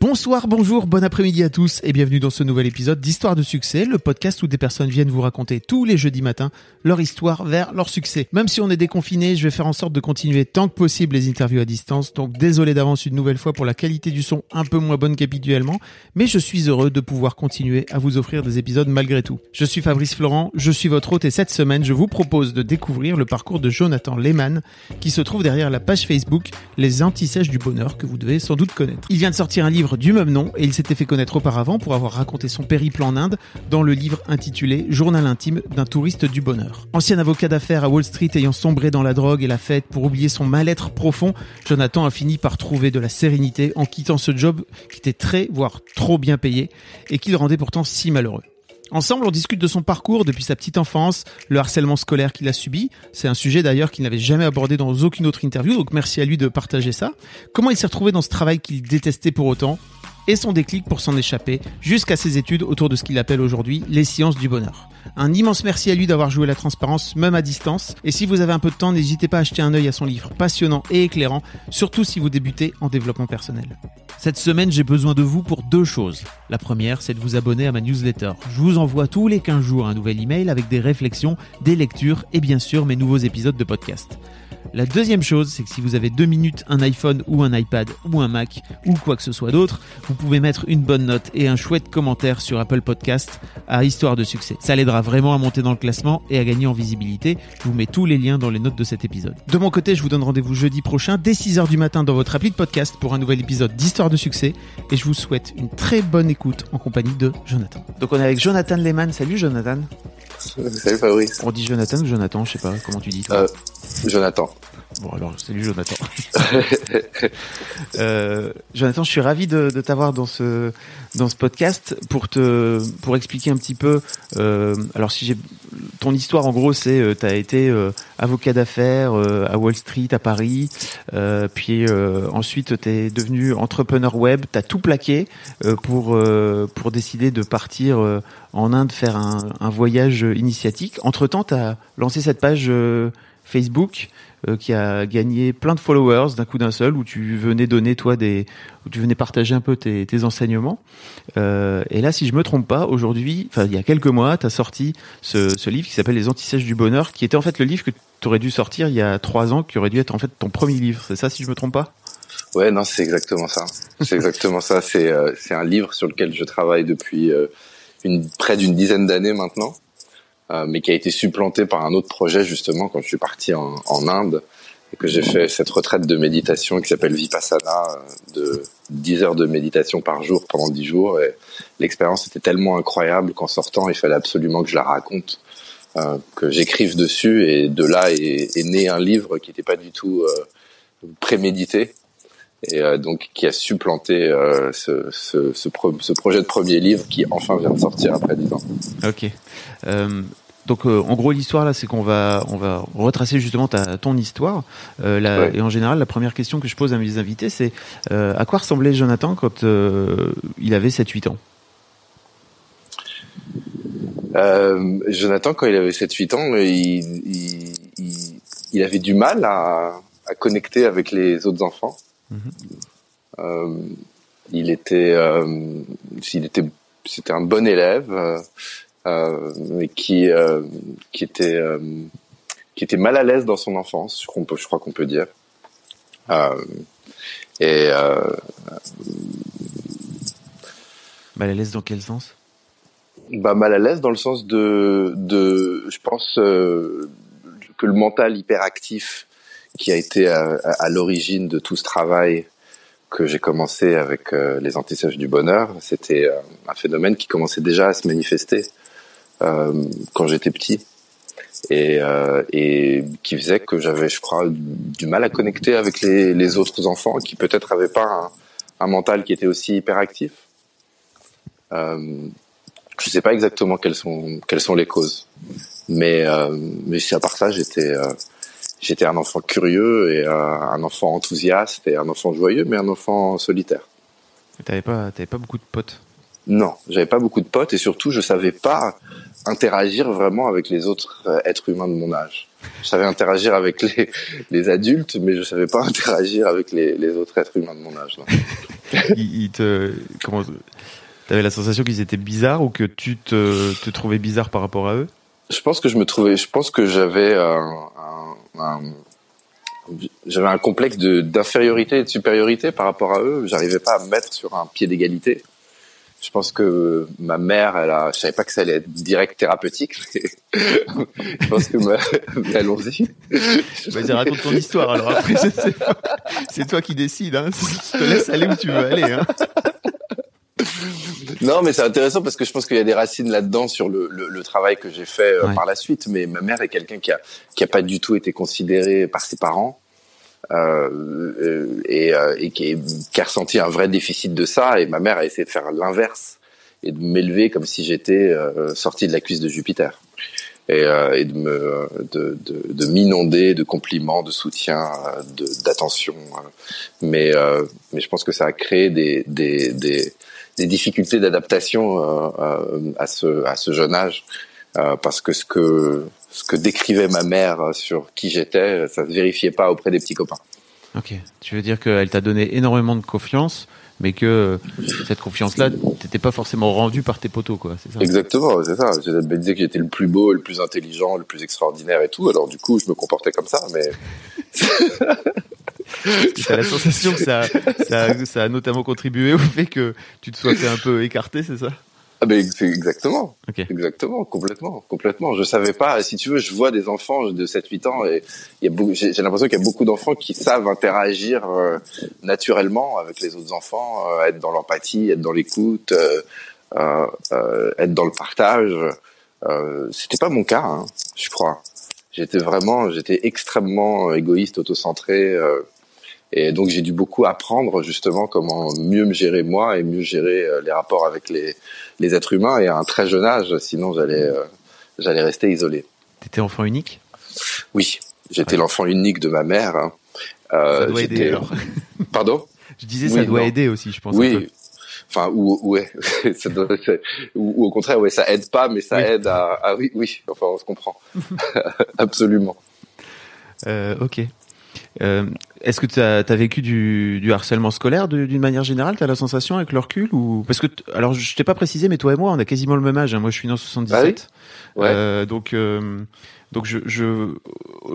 Bonsoir, bonjour, bon après-midi à tous et bienvenue dans ce nouvel épisode d'Histoire de succès, le podcast où des personnes viennent vous raconter tous les jeudis matins leur histoire vers leur succès. Même si on est déconfiné, je vais faire en sorte de continuer tant que possible les interviews à distance, donc désolé d'avance une nouvelle fois pour la qualité du son un peu moins bonne qu'habituellement, mais je suis heureux de pouvoir continuer à vous offrir des épisodes malgré tout. Je suis Fabrice Florent, je suis votre hôte et cette semaine je vous propose de découvrir le parcours de Jonathan Lehmann qui se trouve derrière la page Facebook Les Antisèches du Bonheur que vous devez sans doute connaître. Il vient de sortir un livre du même nom et il s'était fait connaître auparavant pour avoir raconté son périple en Inde dans le livre intitulé Journal intime d'un touriste du bonheur. Ancien avocat d'affaires à Wall Street ayant sombré dans la drogue et la fête pour oublier son mal-être profond, Jonathan a fini par trouver de la sérénité en quittant ce job qui était très, voire trop bien payé et qui le rendait pourtant si malheureux. Ensemble, on discute de son parcours depuis sa petite enfance, le harcèlement scolaire qu'il a subi. C'est un sujet d'ailleurs qu'il n'avait jamais abordé dans aucune autre interview, donc merci à lui de partager ça. Comment il s'est retrouvé dans ce travail qu'il détestait pour autant? Et son déclic pour s'en échapper, jusqu'à ses études autour de ce qu'il appelle aujourd'hui les sciences du bonheur. Un immense merci à lui d'avoir joué la transparence, même à distance. Et si vous avez un peu de temps, n'hésitez pas à acheter un œil à son livre passionnant et éclairant, surtout si vous débutez en développement personnel. Cette semaine, j'ai besoin de vous pour deux choses. La première, c'est de vous abonner à ma newsletter. Je vous envoie tous les 15 jours un nouvel email avec des réflexions, des lectures et bien sûr mes nouveaux épisodes de podcast. La deuxième chose, c'est que si vous avez deux minutes, un iPhone ou un iPad ou un Mac ou quoi que ce soit d'autre, vous pouvez mettre une bonne note et un chouette commentaire sur Apple Podcast à Histoire de succès. Ça l'aidera vraiment à monter dans le classement et à gagner en visibilité. Je vous mets tous les liens dans les notes de cet épisode. De mon côté, je vous donne rendez-vous jeudi prochain dès 6h du matin dans votre appli de podcast pour un nouvel épisode d'Histoire de succès et je vous souhaite une très bonne écoute en compagnie de Jonathan. Donc on est avec Jonathan Lehmann. Salut Jonathan. Salut Fabrice. On dit Jonathan ou Jonathan, je sais pas comment tu dis. Toi. Euh, Jonathan. Bon alors salut Jonathan. euh, Jonathan, je suis ravi de, de t'avoir dans ce dans ce podcast pour te pour expliquer un petit peu. Euh, alors si j'ai ton histoire en gros c'est euh, tu as été euh, avocat d'affaires à Wall Street à Paris, puis ensuite tu es devenu entrepreneur web, tu as tout plaqué pour pour décider de partir en Inde faire un, un voyage initiatique. Entre-temps, tu as lancé cette page Facebook euh, qui a gagné plein de followers d'un coup d'un seul, où tu venais donner toi des, où tu venais partager un peu tes, enseignements. Euh, et là, si je me trompe pas, aujourd'hui, enfin il y a quelques mois, tu as sorti ce, livre qui s'appelle Les Antisèches du bonheur, qui était en fait le livre que tu aurais dû sortir il y a trois ans, qui aurait dû être en fait ton premier livre. C'est ça, si je me trompe pas? Ouais, non, c'est exactement ça. C'est exactement ça. C'est euh, c'est un livre sur lequel je travaille depuis une près d'une dizaine d'années maintenant. Euh, mais qui a été supplanté par un autre projet justement quand je suis parti en, en Inde et que j'ai fait cette retraite de méditation qui s'appelle Vipassana euh, de 10 heures de méditation par jour pendant 10 jours. Et l'expérience était tellement incroyable qu'en sortant il fallait absolument que je la raconte euh, que j'écrive dessus. Et de là est, est, né un livre qui n'était pas du tout euh, prémédité et euh, donc qui a supplanté euh, ce, ce, ce, pro ce, projet de premier livre qui enfin vient de sortir après dix ans. Ok. Euh, donc en gros l'histoire là c'est qu'on va on va retracer justement ta ton histoire la, ouais. et en général la première question que je pose à mes invités c'est à quoi ressemblait Jonathan quand il avait 7 8 ans? Jonathan quand il avait 7 8 ans il, il, il, il avait du mal à, à connecter avec les autres enfants Mmh. Euh, il était, euh, il était, c'était un bon élève, euh, mais qui, qui était, qui était mal à l'aise dans son enfance, je, peut, je crois qu'on peut dire. et mal à l'aise dans quel sens? Bah, mal à l'aise dans le sens de, de je pense que le mental hyperactif qui a été à, à l'origine de tout ce travail que j'ai commencé avec euh, les antisèches du bonheur. C'était euh, un phénomène qui commençait déjà à se manifester euh, quand j'étais petit et, euh, qui faisait que j'avais, je crois, du mal à connecter avec les, autres enfants qui peut-être avaient pas un, mental qui était aussi hyperactif. Euh, je sais pas exactement quelles sont quelles sont les causes, mais euh, mais à part ça, j'étais euh, j'étais un enfant curieux et un enfant enthousiaste et un enfant joyeux, mais un enfant solitaire. T'avais pas t'avais pas beaucoup de potes? Non, j'avais pas beaucoup de potes et surtout je savais pas interagir vraiment avec les autres euh, êtres humains de mon âge. Je savais interagir avec les, les adultes, mais je savais pas interagir avec les, les autres êtres humains de mon âge. ils te comment T'avais la sensation qu'ils étaient bizarres ou que tu te, te, trouvais bizarre par rapport à eux? Je pense que je me trouvais, je pense que j'avais un, un, j'avais un complexe d'infériorité et de supériorité par rapport à eux. J'arrivais pas à me mettre sur un pied d'égalité. Je pense que ma mère, elle a, je savais pas que ça allait être direct thérapeutique. je pense que ma... allons-y. Vas-y, raconte ton histoire. Alors après, c'est toi qui décides. Hein. Je te laisse aller où tu veux aller. Hein. Non, mais c'est intéressant parce que je pense qu'il y a des racines là-dedans sur le, le, le, travail que j'ai fait euh, ouais. par la suite. Mais ma mère est quelqu'un qui a qui a pas du tout été considéré par ses parents euh, et, euh, et qui, est, qui, a ressenti un vrai déficit de ça. Et ma mère a essayé de faire l'inverse et de m'élever comme si j'étais euh, sorti de la cuisse de Jupiter. Et, euh, et, de me de, de, de m'inonder de compliments, de soutien, d'attention. Mais mais je pense que ça a créé des des des, des difficultés d'adaptation à ce à ce jeune âge parce que ce que ce que décrivait ma mère sur qui j'étais, ça se vérifiait pas auprès des petits copains. Ok. Tu veux dire qu'elle t'a donné énormément de confiance, mais que cette confiance-là, t'étais pas forcément rendue par tes potos, quoi. Ça? Exactement, c'est ça. Elle me disait que j'étais le plus beau, le plus intelligent, le plus extraordinaire et tout. Alors du coup, je me comportais comme ça, mais. T'as la sensation que ça, ça, ça a notamment contribué au fait que tu te sois fait un peu écarter, c'est ça? Ah ben exactement, okay. exactement, complètement, complètement. Je savais pas. Si tu veux, je vois des enfants de 7-8 ans et il y a j'ai l'impression qu'il y a beaucoup d'enfants qui savent interagir euh, naturellement avec les autres enfants, euh, être dans l'empathie, être dans l'écoute, euh, euh être dans le partage. Euh, C'était pas mon cas, hein, je crois. J'étais vraiment, j'étais extrêmement égoïste, autocentré. Et donc j'ai dû beaucoup apprendre justement comment mieux me gérer moi et mieux gérer les rapports avec les, les êtres humains et à un très jeune âge, sinon j'allais euh, j'allais rester isolé. T'étais enfant unique? Oui, j'étais ouais. l'enfant unique de ma mère. Hein. Euh, ça doit aider alors. Pardon? Je disais ça doit non. aider aussi, je pense. Oui. Enfin, ou ouais, ça doit, ou, ou, au contraire, ouais, ça aide pas, mais ça oui. aide à, ah oui, oui, enfin, on se comprend, absolument. Euh, ok. Euh, Est-ce que tu as, as, vécu du, du harcèlement scolaire d'une manière générale? Tu as la sensation avec le recul ou parce que alors je t'ai pas précisé, mais toi et moi, on a quasiment le même âge. Hein. Moi, je suis né en 77, ah oui? Ouais. euh, donc euh, donc je, je,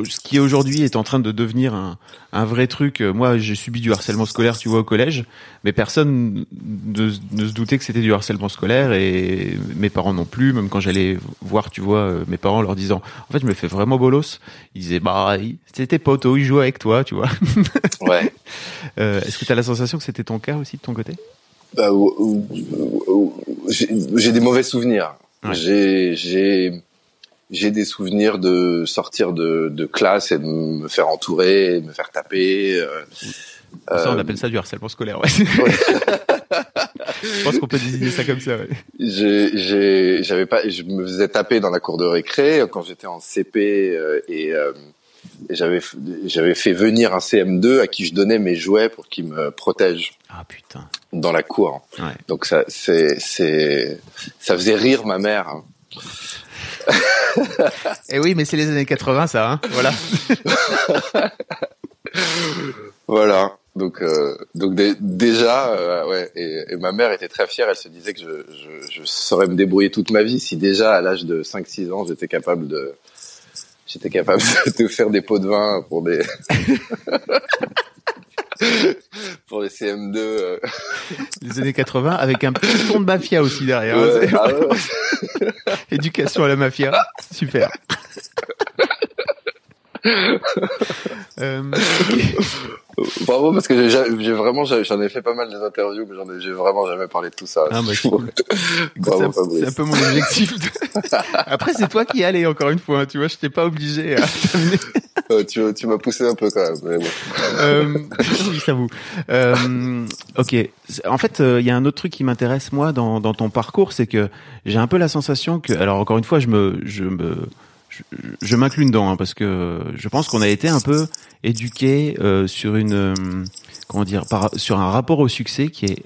ce qui aujourd'hui est en train de devenir un, un vrai truc. Moi, j'ai subi du harcèlement scolaire, tu vois, au collège, mais personne ne, ne se doutait que c'était du harcèlement scolaire et mes parents non plus. Même quand j'allais voir, tu vois, mes parents leur disant, en fait, je me fais vraiment bolos. Ils disaient, bah, c'était poteau, il jouait avec toi, tu vois. Ouais. euh, Est-ce que tu as la sensation que c'était ton cas aussi de ton côté? Bah, J'ai des mauvais souvenirs. Ouais. J'ai j'ai des souvenirs de sortir de, de, classe et de me faire entourer, de me faire taper. Euh, ça, on appelle ça du harcèlement scolaire, ouais. ouais. je pense qu'on peut désigner ça comme ça. Ouais. J'avais pas, je me faisais taper dans la cour de récré quand j'étais en CP euh, et, euh, et j'avais j'avais fait venir un CM2 à qui je donnais mes jouets pour qu'il me protège. Ah putain. Dans la cour. Ouais. Donc ça c'est c'est ça faisait rire ma mère. Et Eh oui, mais c'est les années 80, ça, hein voilà. voilà. Donc, euh, donc déjà, euh, ouais. Et, et, ma mère était très fière. Elle se disait que je, je, je saurais me débrouiller toute ma vie si déjà à l'âge de 5-6 ans, j'étais capable de, j'étais capable de faire des pots de vin pour des. pour les CM2. Euh... Les années 80 avec un petit ton de mafia aussi derrière. Ouais, ah ouais. Éducation à la mafia, super. euh, okay. Bravo parce que j'ai ja- j'ai vraiment j'en ai fait pas mal des interviews mais j'en ai vraiment jamais parlé de tout ça. Ah, bah, c'est cool. Un- peu mon objectif. Après, c'est toi qui y allais, encore une fois. hein, Tu vois, je t'ai pas obligé à t'amener. Euh, tu tu m'as poussé un peu quand même. Mais bon. Euh, oui, ça vous. Euh, ok. En fait, euh, il y a un autre truc qui m'intéresse moi dans, dans ton parcours, c'est que j'ai un peu la sensation que, alors encore une fois, je me, je me, je, je m'inclus dedans hein, parce que je pense qu'on a été un peu éduqué euh, sur une, comment dire, par, sur un rapport au succès qui est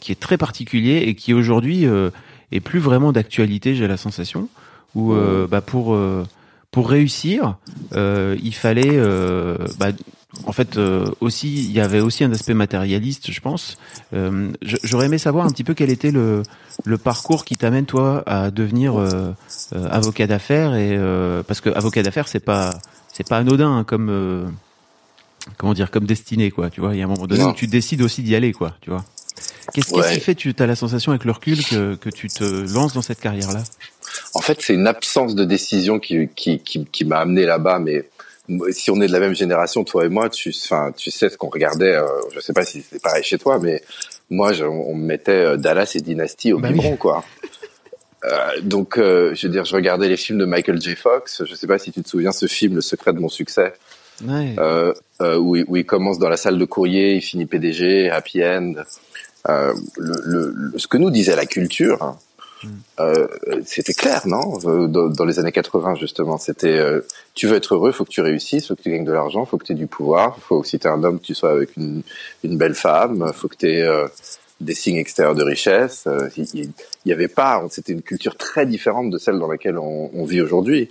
qui est très particulier et qui aujourd'hui est plus vraiment d'actualité. J'ai la sensation où bah, pour euh, pour réussir, euh, il fallait, euh, bah, en fait, euh, aussi, il y avait aussi un aspect matérialiste, je pense. Euh, J'aurais aimé savoir un petit peu quel était le, le parcours qui t'amène toi à devenir euh, euh, avocat d'affaires et euh, parce que avocat d'affaires c'est pas c'est pas anodin hein, comme euh, comment dire comme destinée quoi. Tu vois, il y a un moment donné où tu décides aussi d'y aller quoi. Tu vois. Qu'est-ce Ouais. qui fait tu as la sensation avec le recul que que tu te lances dans cette carrière là En fait, c'est une absence de décision qui qui qui, qui m'a amené là-bas. Mais si on est de la même génération, toi et moi, tu enfin tu sais ce qu'on regardait. Euh, je sais pas si c'est pareil chez toi, mais moi, je- on me mettait euh, Dallas et Dynasty au Bah oui. biberon, quoi. Euh, donc, euh, je veux dire, je regardais les films de Michael J. Fox. Je sais pas si tu te souviens ce film, Le secret de mon succès, Ouais. où, il, où il commence dans la salle de courrier, il finit PDG, happy end. Euh, le, le- le- ce que nous disait la culture, hein, euh, c'était clair, non? Euh, dans, dans les années 80 justement, c'était euh, tu veux être heureux, faut que tu réussisses, faut que tu gagnes de l'argent, faut que tu aies du pouvoir, faut que si t'es un homme, tu sois avec une, une belle femme, faut que tu aies euh, des signes extérieurs de richesse. Il il- il y avait pas, c'était une culture très différente de celle dans laquelle on, on vit aujourd'hui.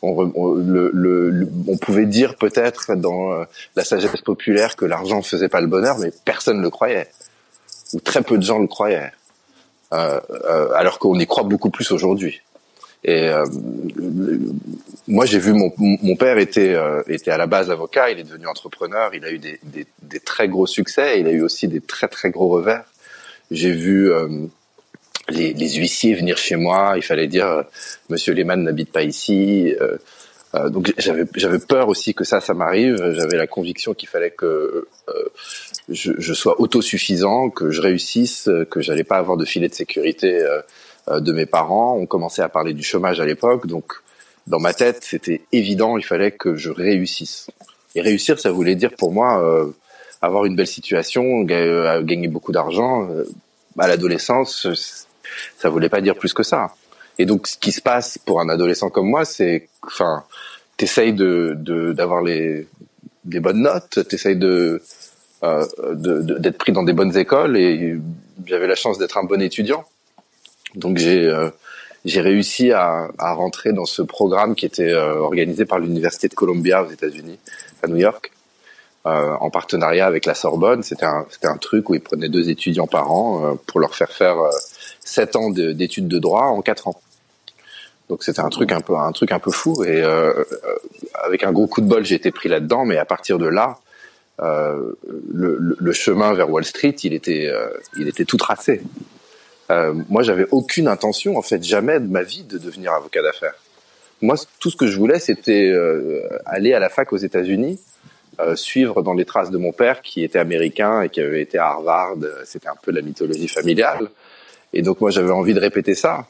On, re- on- le, le- le- on pouvait dire peut-être dans la sagesse populaire que l'argent faisait pas le bonheur, mais personne ne le croyait, ou très peu de gens le croyaient, Euh, euh, alors qu'on y croit beaucoup plus aujourd'hui. Et euh, moi, j'ai vu mon, mon père était euh, était à la base avocat, il est devenu entrepreneur, il a eu des, des, des très gros succès, il a eu aussi des très très gros revers. J'ai vu euh, les, les huissiers venir chez moi, il fallait dire euh, Monsieur Lehmann n'habite pas ici. Euh, donc j'avais j'avais peur aussi que ça ça m'arrive. J'avais la conviction qu'il fallait que euh, je, je sois autosuffisant, que je réussisse, que j'allais pas avoir de filet de sécurité euh, euh, de mes parents. On commençait à parler du chômage à l'époque, donc dans ma tête c'était évident, il fallait que je réussisse. Et réussir, ça voulait dire pour moi euh, avoir une belle situation, euh, gagner beaucoup d'argent. À l'adolescence, ça voulait pas dire plus que ça. Et donc, ce qui se passe pour un adolescent comme moi, c'est, enfin, t'essayes de d'avoir les des bonnes notes, t'essayes de euh, d'être pris dans des bonnes écoles et j'avais la chance d'être un bon étudiant. Donc j'ai euh, j'ai réussi à, à rentrer dans ce programme qui était euh, organisé par l'université de Columbia aux États-Unis, à New York, euh, en partenariat avec la Sorbonne. C'était un c'était un truc où ils prenaient deux étudiants par an euh, pour leur faire faire euh, sept ans de- d'études de droit en quatre ans. Donc c'était un truc un peu un truc un peu fou et euh, euh, avec un gros coup de bol j'ai été pris là-dedans mais à partir de là euh, le, le- chemin vers Wall Street il était euh, il était tout tracé. Euh, moi j'avais aucune intention en fait jamais de ma vie de devenir avocat d'affaires. Moi tout ce que je voulais c'était euh, aller à la fac aux États-Unis suivre dans les traces de mon père qui était américain et qui avait été à Harvard, c'était un peu la mythologie familiale. Et donc moi j'avais envie de répéter ça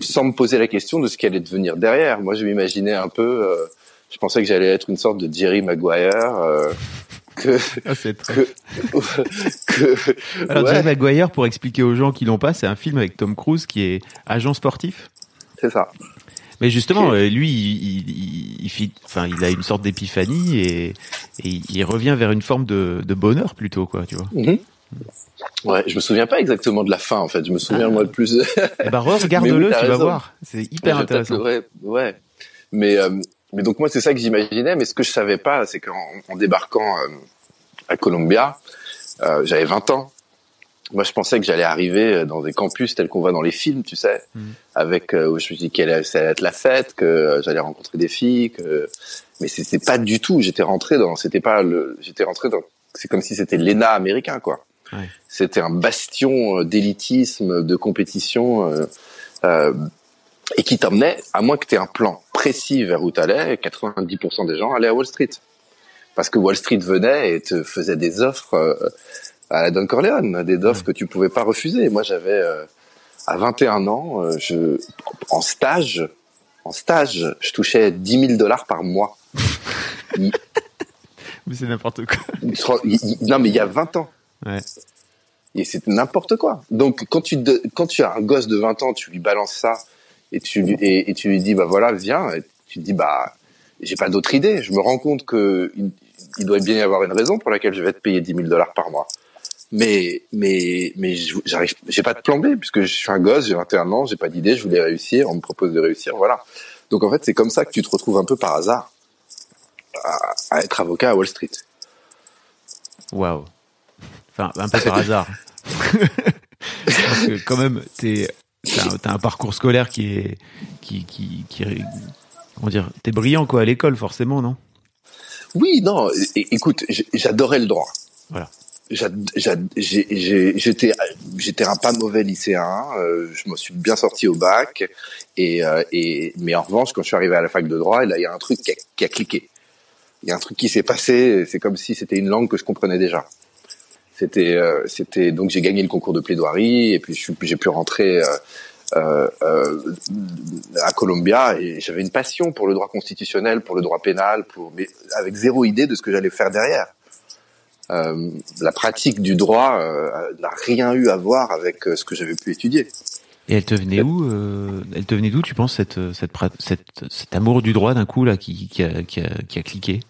sans me poser la question de ce qui allait devenir derrière. Moi, je m'imaginais un peu, euh, je pensais que j'allais être une sorte de Jerry Maguire, euh, que, Ah, très- que, que, Alors, ouais, Jerry Maguire, pour expliquer aux gens qui l'ont pas, c'est un film avec Tom Cruise qui est agent sportif. c'est ça. Mais justement, euh, lui, il, il, il, il fit- enfin, il a une sorte d'épiphanie et, et il revient vers une forme de, de bonheur plutôt, quoi, tu vois. Mhm. Ouais, je me souviens pas exactement de la fin, en fait. Je me souviens, Ah. moi, le plus. Eh ben, regarde Mais le oui, t'as tu vas voir. C'est hyper intéressant. le- Ouais, ouais. Mais, euh, mais donc, moi, c'est ça que j'imaginais. Mais ce que je savais pas, c'est qu'en en débarquant euh, à Columbia, euh, j'avais 20 ans. Moi, je pensais que j'allais arriver dans des campus tels qu'on voit dans les films, tu sais, Mhm. avec euh, où je me dis qu'elle allait ça allait être la fête, que euh, j'allais rencontrer des filles, que mais c'était pas du tout. J'étais rentré dans, c'était pas le, j'étais rentré dans, c'est comme si c'était l'ENA américain, quoi. Ouais. C'était un bastion euh, d'élitisme, de compétition, euh, euh, et qui t'emmenait, à moins que tu aies un plan précis vers où t'allais, 90% des gens allaient à Wall Street. parce que Wall Street venait et te faisait des offres euh, à la Don Corleone, des offres que tu pouvais pas refuser. Moi, j'avais à 21 ans, je en stage, en stage, je touchais 10 000 dollars par mois. Il- Mais c'est n'importe quoi. non, mais il y a 20 ans. Ouais. Et c'est n'importe quoi. Donc, quand tu, de- quand tu as un gosse de 20 ans, tu lui balances ça et tu, lui- et, et tu lui dis, bah voilà, viens. Et tu te dis, bah, j'ai pas d'autre idée. Je me rends compte que il, il doit bien y avoir une raison pour laquelle je vais te payer 10 000 dollars par mois. Mais, mais, mais j'arrive, j'ai pas de plan B puisque je suis un gosse, j'ai 21 ans, j'ai pas d'idée, je voulais réussir, on me propose de réussir, voilà. Donc, en fait, c'est comme ça que tu te retrouves un peu par hasard à, à être avocat à Wall Street. Waouh. Enfin, un peu par hasard. Parce que quand même, t'es, t'as, un- parcours scolaire qui est, qui, qui, qui, comment dire, t'es brillant quoi à l'école forcément, non? Oui, non, écoute, j'adorais le droit. Voilà. J'étais j'étais un pas mauvais lycéen, euh, je me suis bien sorti au bac, et, euh, et mais en revanche, quand je suis arrivé à la fac de droit, il y a un truc qui a, qui a cliqué. Il y a un truc qui s'est passé, c'est comme si c'était une langue que je comprenais déjà. C'était, euh, c'était donc j'ai gagné le concours de plaidoirie et puis j'ai pu rentrer euh, euh, à Columbia et j'avais une passion pour le droit constitutionnel, pour le droit pénal, pour mais avec zéro idée de ce que j'allais faire derrière. La pratique du droit n'a rien eu à voir avec ce que j'avais pu étudier. Et elle te venait où Elle te venait d'où, tu penses, cette, cette, cet amour du droit d'un coup là qui, qui, a, cliqué?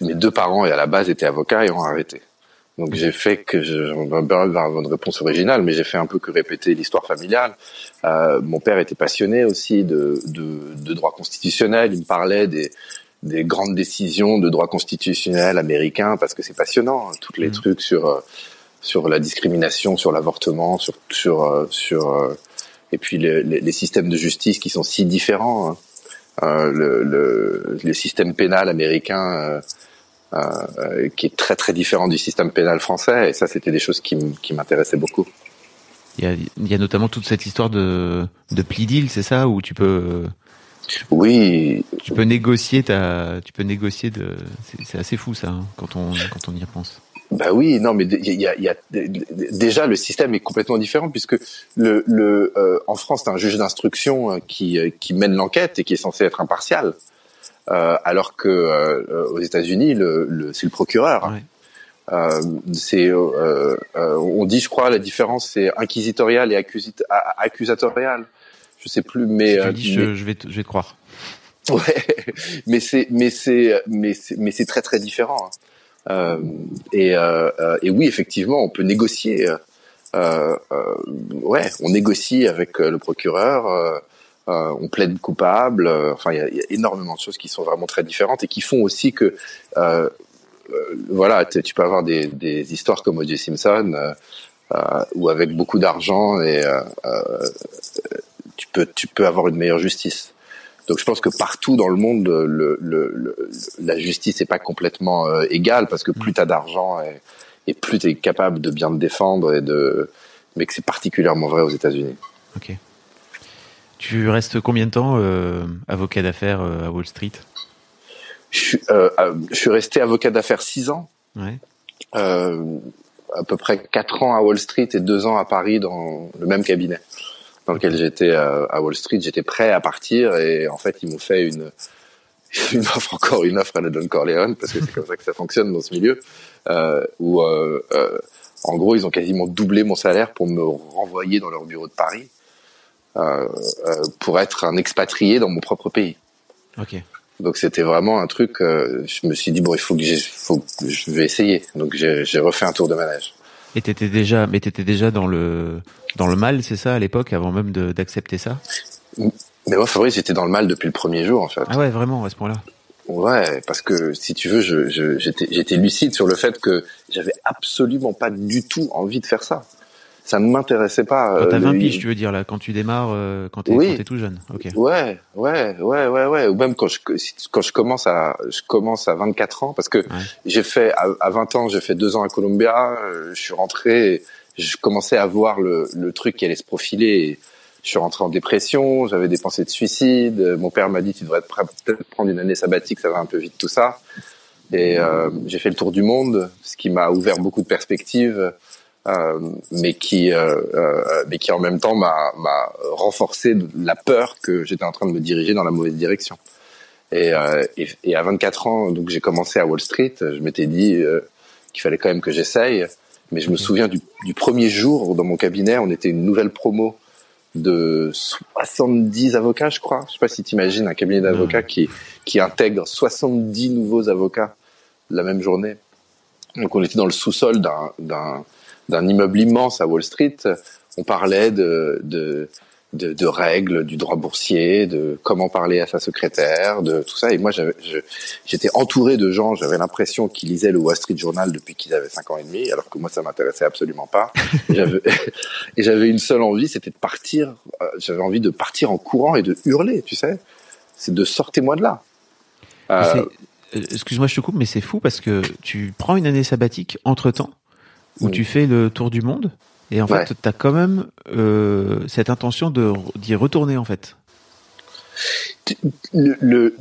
Mes deux parents et à la base étaient avocats et ont arrêté. Donc j'ai fait que je, vais avoir une réponse originale, mais j'ai fait un peu que répéter l'histoire familiale. Euh, mon père était passionné aussi de, de, de droit constitutionnel. Il me parlait des, des grandes décisions de droit constitutionnel américain parce que c'est passionnant, hein, tous les Mhm. trucs sur euh, sur la discrimination, sur l'avortement, sur sur euh, sur euh, et puis les, les, les systèmes de justice qui sont si différents. hein. Euh, le, le, le système pénal américain euh, euh, qui est très très différent du système pénal français et ça c'était des choses qui, m'intéressaient beaucoup. il y, a, il y a notamment toute cette histoire de, de plea deal, c'est ça, où tu peux, Oui, tu peux négocier ta, tu peux négocier de, c'est, c'est assez fou ça, hein, quand on, quand on y repense. Bah oui, non mais il y a, y a déjà le système est complètement différent puisque le, le euh, en France t'as un juge d'instruction euh, qui euh, qui mène l'enquête et qui est censé être impartial, euh, alors que euh, aux États-Unis le, le c'est le procureur. Ouais. Euh, c'est, euh, euh, on dit, je crois, la différence c'est inquisitorial et accusit- accusatorial. Je sais plus, mais, Si tu dis, mais- je, je vais te, je vais te croire. ouais, mais c'est, mais c'est, mais c'est, mais c'est très très différent. hein. Euh, et, euh, euh, et oui, effectivement, on peut négocier. ouais, on négocie avec le procureur. euh, on plaide coupable. euh, enfin, il y a, énormément de choses qui sont vraiment très différentes et qui font aussi que euh, voilà, tu peux avoir des, des histoires comme O.J. Simpson, où avec beaucoup d'argent et tu peux tu peux avoir une meilleure justice. Donc je pense que partout dans le monde, le, le, le- la justice n'est pas complètement euh, égale parce que plus tu as d'argent et, et plus tu es capable de bien te défendre et de mais que c'est particulièrement vrai aux États-Unis. Ok. Tu restes combien de temps euh, avocat d'affaires euh, à Wall Street? Je suis, je suis resté avocat d'affaires six ans. Ouais. à peu près quatre ans à Wall Street et deux ans à Paris dans le même cabinet dans lequel j'étais euh, à Wall Street. J'étais prêt à partir et en fait ils m'ont fait une une offre encore une offre à la Don Corleone parce que c'est comme ça que ça fonctionne dans ce milieu euh, où euh, euh, en gros ils ont quasiment doublé mon salaire pour me renvoyer dans leur bureau de Paris pour être un expatrié dans mon propre pays. Ok. Donc c'était vraiment un truc. je me suis dit bon, il faut que j'ai, faut que je vais essayer. Donc j'ai, j'ai refait un tour de manège. Et t'étais déjà, mais t'étais déjà dans le dans le mal, c'est ça à l'époque, avant même d'accepter ça? Mais moi, Fabrice, j'étais dans le mal depuis le premier jour en fait. Ah ouais, vraiment à ce point-là? Ouais, parce que si tu veux, je, je- j'étais, j'étais lucide sur le fait que j'avais absolument pas du tout envie de faire ça. Ça ne m'intéressait pas. Quand euh, t'as 20 le- piges, tu veux dire là, quand tu démarres, euh, quand t'es Oui. tout jeune. Ok. Ouais, ouais, ouais, ouais, ouais. Ou même quand je quand je commence à je commence à 24 ans parce que j'ai fait à, à 20 ans j'ai fait deux ans à Columbia. euh, je suis rentré, je commençais à voir le le truc qui allait se profiler. Je suis rentré en dépression, j'avais des pensées de suicide. Mon père m'a dit tu devrais peut-être prendre une année sabbatique, ça va un peu vite tout ça. Et euh, j'ai fait le tour du monde, ce qui m'a ouvert beaucoup de perspectives, euh, mais qui, euh, euh mais qui en même temps m'a, renforcé la peur que j'étais en train de me diriger dans la mauvaise direction. Et, euh, et, et à 24 ans, donc j'ai commencé à Wall Street. Je m'étais dit euh, qu'il fallait quand même que j'essaye. Mais je me souviens du, du, premier jour dans mon cabinet, on était une nouvelle promo de 70 avocats, je crois. Je sais pas si tu imagines un cabinet d'avocats qui, qui intègre 70 nouveaux avocats la même journée. Donc on était dans le sous-sol d'un, d'un, d'un immeuble immense à Wall Street. On parlait de, de, de, de, règles du droit boursier, de comment parler à sa secrétaire, de tout ça. Et moi, j'étais entouré de gens. J'avais l'impression qu'ils lisaient le Wall Street Journal depuis qu'ils avaient cinq ans et demi, alors que moi, ça m'intéressait absolument pas. Et j'avais une seule envie, c'était de partir. Euh, j'avais envie de partir en courant et de hurler, tu sais. C'est de sortez-moi de là. Euh, euh, excuse-moi, je te coupe, mais c'est fou parce que tu prends une année sabbatique entre temps où tu fais le tour du monde et en fait, tu as quand même euh, cette intention d'y retourner en fait. Le,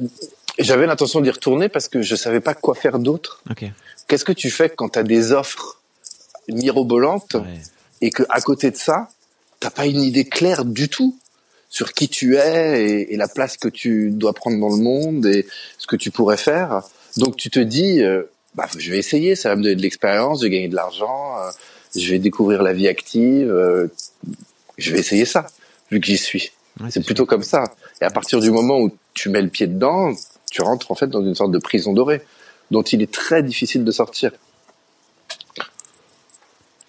j'avais l'intention d'y retourner parce que je savais pas quoi faire d'autre. Qu'est-ce que tu fais quand tu as des offres mirobolantes et que à côté de ça, t'as pas une idée claire du tout sur qui tu es et, la place que tu dois prendre dans le monde et ce que tu pourrais faire? Donc tu te dis, euh, bah, je vais essayer, ça va me donner de l'expérience, de gagner de l'argent. Euh, je vais découvrir la vie active, euh, je vais essayer ça, vu que j'y suis. c'est plutôt comme ça. Et à partir du moment où tu mets le pied dedans, tu rentres en fait dans une sorte de prison dorée, dont il est très difficile de sortir.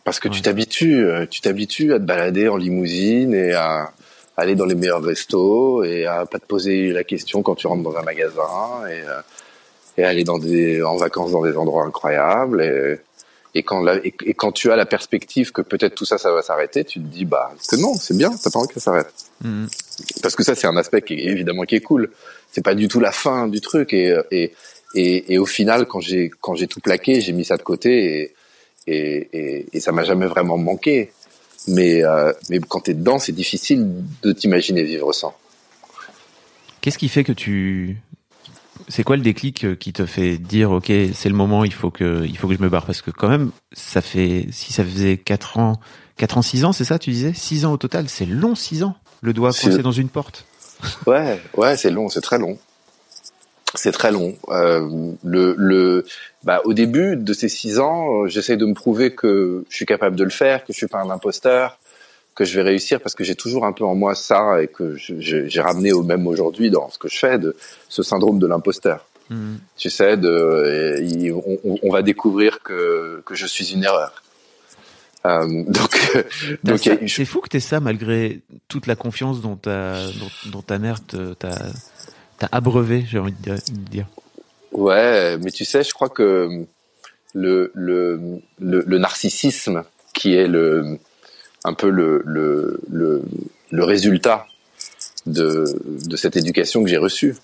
Parce que tu t'habitues, euh, tu t'habitues à te balader en limousine et à aller dans les meilleurs restos et à pas te poser la question quand tu rentres dans un magasin et, euh, et aller dans des, en vacances dans des endroits incroyables et, et quand, et, quand tu as la perspective que peut-être tout ça, ça va s'arrêter, tu te dis bah que non, c'est bien, t'as pas envie que ça s'arrête. Mm-hmm. Parce que ça, c'est un aspect qui évidemment qui est cool. C'est pas du tout la fin du truc et et et, et au final, quand j'ai quand j'ai tout plaqué, j'ai mis ça de côté et et, et, et ça m'a jamais vraiment manqué. Mais euh, mais quand t'es dedans, c'est difficile de t'imaginer vivre sans. Qu'est-ce qui fait que tu c'est quoi le déclic euh, qui te fait dire ok c'est le moment il faut que il faut que je me barre? Parce que quand même ça fait si ça faisait 4 ans 4 ans 6 ans c'est ça tu disais? 6 ans au total c'est long 6 ans le doigt coincé dans une porte. Ouais ouais c'est long c'est très long. C'est très long. Euh, le le bah au début de ces 6 ans euh, j'essaie de me prouver que je suis capable de le faire que je suis pas un imposteur que je vais réussir parce que j'ai toujours un peu en moi ça et que j'ai ramené au même aujourd'hui dans ce que je fais de ce syndrome de l'imposteur. Mmh. Tu sais, de, on, on, va découvrir que, que je suis une erreur. Euh, donc, donc c'est fou que tu ça malgré toute la confiance dont ta, dont, dont ta mère t'a abreuvé, j'ai envie de dire. Ouais, mais tu sais, je crois que le, le, le, le narcissisme, qui est le, un peu le, le, le, le résultat de, de, cette éducation que j'ai reçue.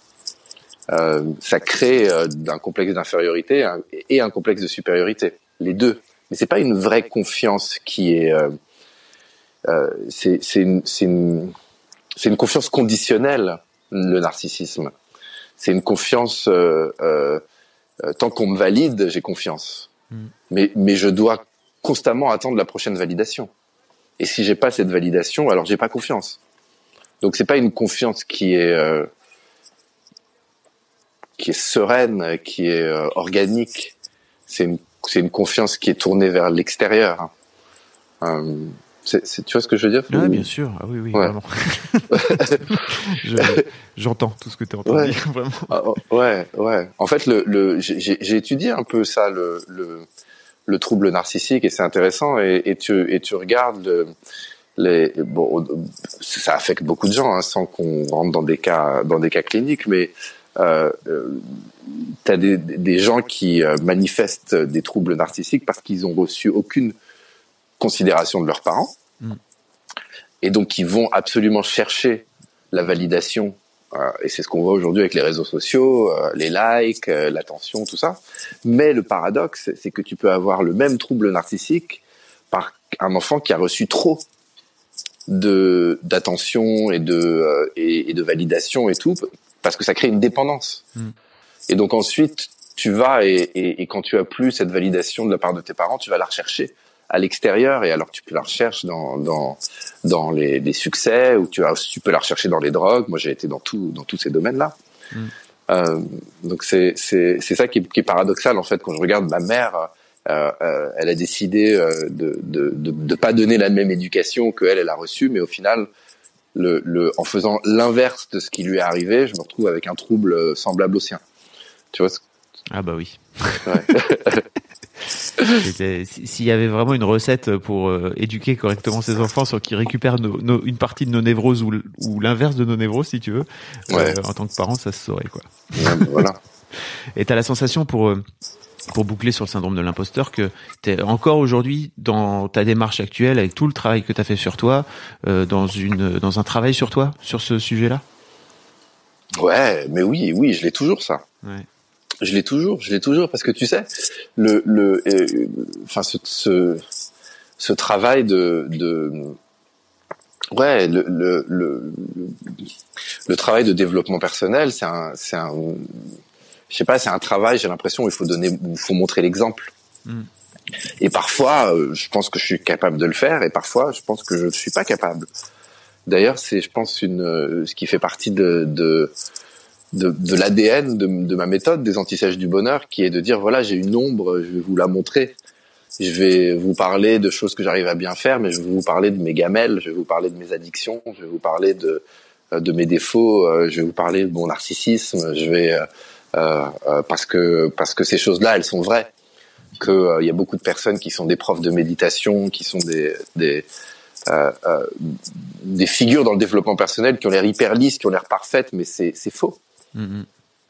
Euh, ça crée euh, un complexe d'infériorité et un complexe de supériorité, les deux. Mais c'est pas une vraie confiance qui est, euh, euh c'est une, une, une confiance conditionnelle le narcissisme. C'est une confiance euh, euh, tant qu'on me valide, j'ai confiance. Mm. Mais mais je dois constamment attendre la prochaine validation. Et si j'ai pas cette validation, alors j'ai pas confiance. Donc c'est pas une confiance qui est euh, qui est sereine, qui est euh, organique. C'est une c'est une confiance qui est tournée vers l'extérieur. Euh, c'est, tu vois ce que je veux dire Oui, bien sûr. Ah oui, oui, vraiment. j'entends tout ce que tu es en train de dire, vraiment. Ah, oh, ouais, ouais. En fait, le, le j'ai, j'ai étudié un peu ça, le, le le trouble narcissique et c'est intéressant et, et, tu et tu regardes le, les bon ça affecte beaucoup de gens hein, sans qu'on rentre dans des cas dans des cas cliniques mais euh, euh, tu as des, des gens qui euh, manifestent des troubles narcissiques parce qu'ils ont reçu aucune considération de leurs parents mm. et donc ils vont absolument chercher la validation et c'est ce qu'on voit aujourd'hui avec les réseaux sociaux, euh, les likes, euh, l'attention, tout ça. Mais le paradoxe, c'est que tu peux avoir le même trouble narcissique par un enfant qui a reçu trop de d'attention et de euh, et, de validation et tout parce que ça crée une dépendance. Mm. Et donc ensuite tu vas et, et, quand tu as plus cette validation de la part de tes parents, tu vas la rechercher à l'extérieur et alors tu peux la rechercher dans dans dans les, les succès ou tu as tu peux la rechercher dans les drogues. Moi j'ai été dans tout dans tous ces domaines là. Mm. Euh, donc c'est c'est c'est ça qui est, qui est paradoxal en fait quand je regarde ma mère euh, euh, elle a décidé de, de, de, de, pas donner la même éducation que elle, elle a reçue, mais au final, le, le, en faisant l'inverse de ce qui lui est arrivé, je me retrouve avec un trouble semblable au sien. Tu vois Ah bah oui. S'il y avait vraiment une recette pour éduquer correctement ses enfants sur qui récupèrent nos, une partie de nos névroses ou, ou l'inverse de nos névroses, si tu veux, en tant que parent, ça se saurait quoi. voilà. Et t'as la sensation pour pour boucler sur le syndrome de l'imposteur que tu es encore aujourd'hui dans ta démarche actuelle avec tout le travail que tu as fait sur toi euh, dans une dans un travail sur toi sur ce sujet-là? Ouais, mais oui, oui, je l'ai toujours ça. Ouais. Je l'ai toujours, je l'ai toujours parce que tu sais le le euh, enfin ce, ce, ce travail de de ouais le le le, le travail de développement personnel, c'est un c'est un je sais pas, c'est un travail, j'ai l'impression, il faut donner, il faut montrer l'exemple. Hmm. Et parfois, euh, je pense que je suis capable de le faire, et parfois, je pense que je ne suis pas capable. D'ailleurs, c'est, je pense, une, euh, ce qui fait partie de, de, de, de l'ADN de, de, ma méthode des antisèches du bonheur, qui est de dire, voilà, j'ai une ombre, je vais vous la montrer. Je vais vous parler de choses que j'arrive à bien faire, mais je vais vous parler de mes gamelles, je vais vous parler de mes addictions, je vais vous parler de, euh, de mes défauts, je vais vous parler de mon narcissisme, je vais euh, euh, parce que parce que ces choses-là, elles sont vraies. Que il euh, y a beaucoup de personnes qui sont des profs de méditation, qui sont des des des figures dans le développement personnel qui ont l'air hyper lisses, qui ont l'air parfaites, mais c'est c'est faux. Mm-hmm.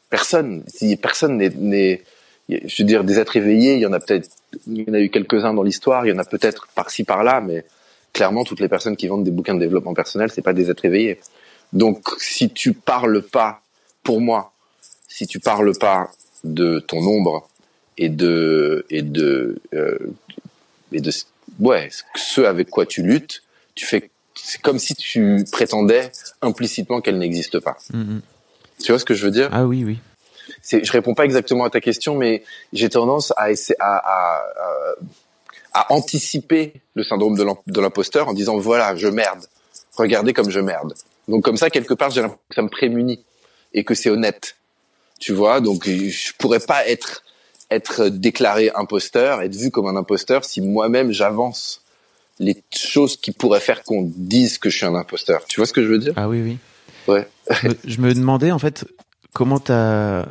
Personne, si personne n'est je veux dire, des êtres éveillés, il y en a peut-être, il y en a eu quelques-uns dans l'histoire, il y en a peut-être par-ci par-là, mais clairement, toutes les personnes qui vendent des bouquins de développement personnel, c'est pas des êtres éveillés. Donc, si tu parles pas, pour moi, si tu parles pas de ton ombre et de et de euh, et de ouais ce avec quoi tu luttes, tu fais c'est comme si tu prétendais implicitement qu'elle n'existe pas. Mm-hmm. Tu vois ce que je veux dire? Ah oui oui. C'est je réponds pas exactement à ta question, mais j'ai tendance à essayer à, à, à, anticiper le syndrome de l'imposteur en disant voilà je merde, regardez comme je merde. Donc comme ça quelque part j'ai l'impression que ça me prémunit et que c'est honnête tu vois? Donc je pourrais pas être être déclaré imposteur, être vu comme un imposteur si moi-même j'avance les choses qui pourraient faire qu'on dise que je suis un imposteur. Tu vois ce que je veux dire? Ah oui, oui. Ouais. je, me, demandais en fait comment t'as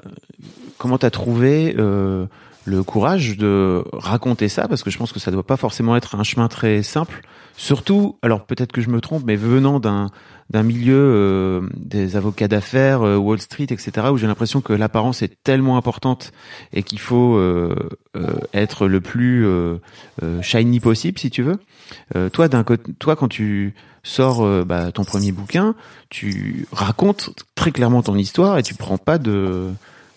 comment t'as trouvé euh, le courage de raconter ça parce que je pense que ça doit pas forcément être un chemin très simple. Surtout, alors peut-être que je me trompe, mais venant d'un d'un milieu euh, des avocats d'affaires, euh, Wall Street, etc., où j'ai l'impression que l'apparence est tellement importante et qu'il faut euh, être le plus shiny possible, si tu veux. toi, d'un toi, quand tu sors bah, ton premier bouquin, tu racontes très clairement ton histoire et tu prends pas de,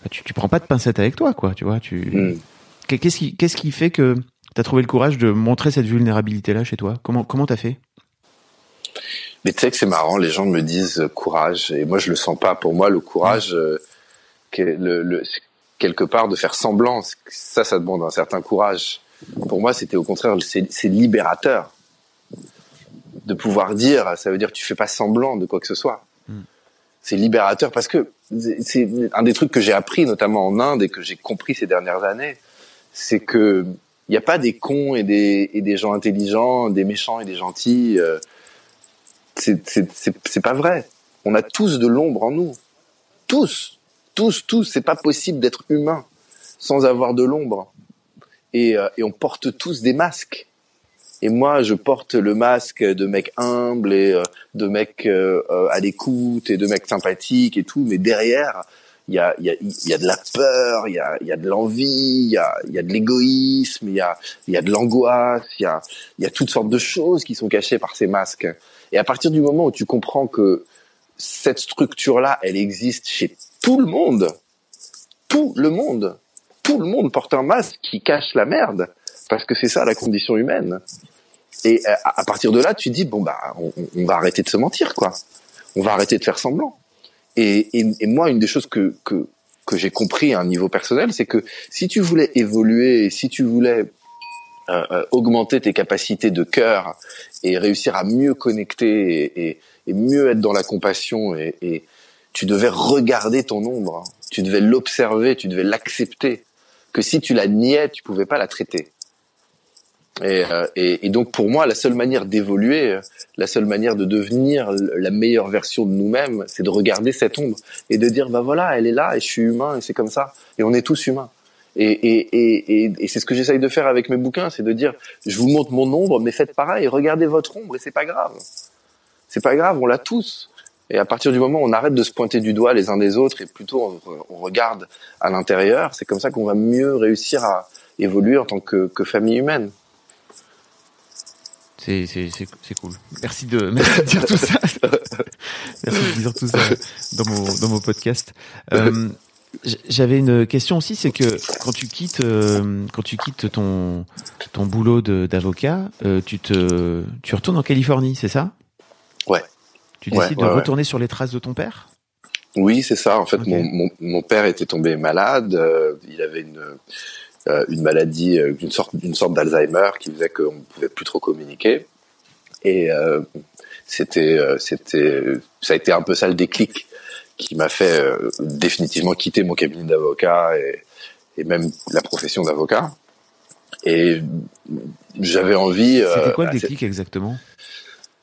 tu, tu prends pas de pincettes avec toi, quoi. Tu vois, tu. Hmm. Qu'est-ce qui, qu'est-ce qui fait que tu as trouvé le courage de montrer cette vulnérabilité là chez toi? Comment, comment t'as fait? Mais tu sais que c'est marrant, les gens me disent euh, courage, et moi je le sens pas. Pour moi, le courage, euh, le, le, quelque part de faire semblant, ça, ça demande un certain courage. Pour moi, c'était au contraire, c'est libérateur de pouvoir dire. Ça veut dire que tu fais pas semblant de quoi que ce soit. Hmm. C'est libérateur parce que c'est un des trucs que j'ai appris, notamment en Inde, et que j'ai compris ces dernières années, c'est que il n'y a pas des cons et des, et des gens intelligents, des méchants et des gentils. Euh, c'est pas vrai. On a tous de l'ombre en nous. Tous. Tous, tous. C'est pas possible d'être humain sans avoir de l'ombre. Et, euh, et on porte tous des masques. Et moi, je porte le masque de mec humble et euh, de mec euh, à l'écoute et de mec sympathique et tout. Mais derrière, il y a, y, a, y a de la peur, il y a, y a de l'envie, il y a, y a de l'égoïsme, il y a, y a de l'angoisse, il y a, y a toutes sortes de choses qui sont cachées par ces masques. Et à partir du moment où tu comprends que cette structure-là, elle existe chez tout le monde, tout le monde, tout le monde porte un masque qui cache la merde, parce que c'est ça la condition humaine. Et à, partir de là, tu dis bon bah on, va arrêter de se mentir quoi. On va arrêter de faire semblant. Et, moi, une des choses que que j'ai compris à un niveau personnel, c'est que si tu voulais évoluer, si tu voulais euh, euh, augmenter tes capacités de cœur et réussir à mieux connecter et, mieux être dans la compassion et, et, tu devais regarder ton ombre, tu devais l'observer, tu devais l'accepter. Que si tu la niais, tu pouvais pas la traiter. Et, euh, et, et, donc pour moi, la seule manière d'évoluer, la seule manière de devenir la meilleure version de nous-mêmes, c'est de regarder cette ombre et de dire bah voilà, elle est là et je suis humain et c'est comme ça et on est tous humains. Et, et, et, et c'est ce que j'essaye de faire avec mes bouquins, c'est de dire je vous montre mon ombre, mais faites pareil, regardez votre ombre et c'est pas grave. C'est pas grave, on l'a tous. Et à partir du moment où on arrête de se pointer du doigt les uns des autres et plutôt on, on regarde à l'intérieur, c'est comme ça qu'on va mieux réussir à évoluer en tant que, que famille humaine. C'est c'est cool. Merci de merci de dire tout ça. merci de dire tout ça dans mon dans mon podcast. Euh, J'avais une question aussi, c'est que quand tu quittes euh, quand tu quittes ton ton boulot d'avocat, euh, tu te tu retournes en Californie, c'est ça? Ouais. Tu décides de retourner sur les traces de ton père? Oui, c'est ça. En fait, mon, mon, mon père était tombé malade. Il avait une une maladie, euh, une sorte, une sorte d'Alzheimer qui faisait qu'on ne pouvait plus trop communiquer. Et euh, c'était, c'était, ça a été un peu ça le déclic qui m'a fait définitivement quitter mon cabinet d'avocat et, et même la profession d'avocat. Et j'avais envie. C'était quoi le déclic exactement?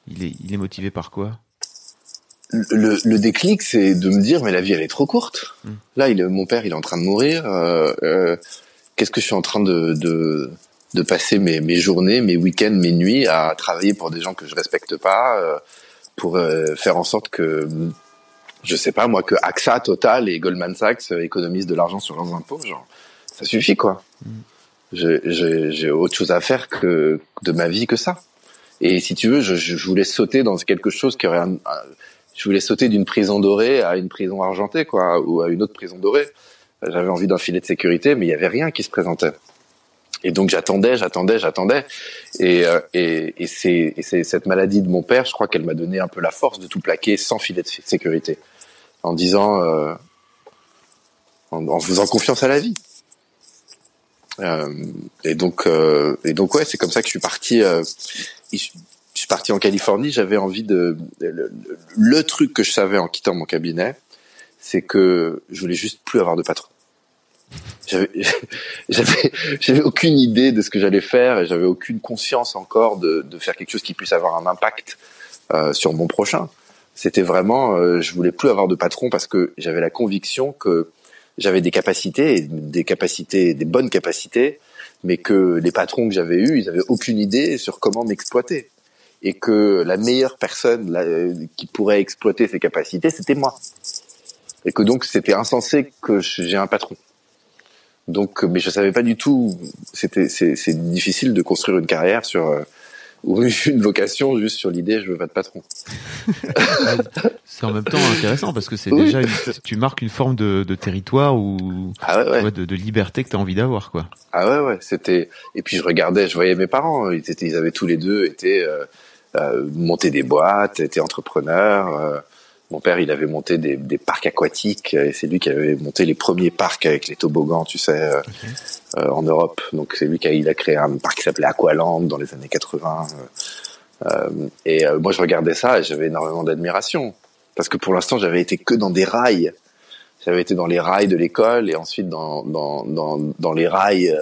Il est, il est motivé par quoi? Le, le, déclic, c'est de me dire mais la vie elle est trop courte. Hmm. Là, il, mon père, il est en train de mourir. Euh, qu'est-ce que je suis en train de, de, de passer mes, mes journées, mes week-ends, mes nuits à travailler pour des gens que je respecte pas, euh, pour euh, faire en sorte que, je sais pas moi, que AXA, Total et Goldman Sachs économisent de l'argent sur leurs impôts, genre, ça suffit quoi. Mm. J'ai autre chose à faire que de ma vie que ça. Et si tu veux, je, je voulais sauter dans quelque chose qui aurait un, je voulais sauter d'une prison dorée à une prison argentée, quoi, ou à une autre prison dorée. J'avais envie d'un filet de sécurité, mais il y avait rien qui se présentait. Et donc j'attendais, j'attendais, j'attendais. Et, euh, et, et c'est cette maladie de mon père, je crois qu'elle m'a donné un peu la force de tout plaquer sans filet de sécurité, en disant, euh, en, en, faisant confiance à la vie. Euh, et donc, euh, et donc ouais, c'est comme ça que je suis parti. Euh, je, suis parti en Californie. J'avais envie de le, le, truc que je savais en quittant mon cabinet, c'est que je voulais juste plus avoir de patron. J'avais, aucune idée de ce que j'allais faire et j'avais aucune conscience encore de, de, faire quelque chose qui puisse avoir un impact euh, sur mon prochain. C'était vraiment, euh, je voulais plus avoir de patron parce que j'avais la conviction que j'avais des capacités, des capacités, des bonnes capacités, mais que les patrons que j'avais eus, ils avaient aucune idée sur comment m'exploiter et que la meilleure personne qui pourrait exploiter ces capacités, c'était moi et que donc c'était insensé que j'ai un patron. Donc, mais je savais pas du tout. C'était c'est difficile de construire une carrière sur euh, ou une vocation juste sur l'idée je veux pas de patron. c'est en même temps intéressant parce que c'est déjà une, tu marques une forme de, de territoire ou ah ouais, ouais. de, de, liberté que tu as envie d'avoir quoi. Ah ouais ouais c'était et puis je regardais je voyais mes parents ils étaient ils avaient tous les deux été euh, euh, monté des boîtes étaient entrepreneurs euh, mon père, il avait monté des, des, parcs aquatiques et c'est lui qui avait monté les premiers parcs avec les toboggans, tu sais, euh, euh en Europe. Donc c'est lui qui a, il a créé un parc qui s'appelait Aqualand dans les années 80. Euh, euh, et euh, moi, je regardais ça et j'avais énormément d'admiration parce que pour l'instant, j'avais été que dans des rails. J'avais été dans les rails de l'école et ensuite dans dans dans, dans les rails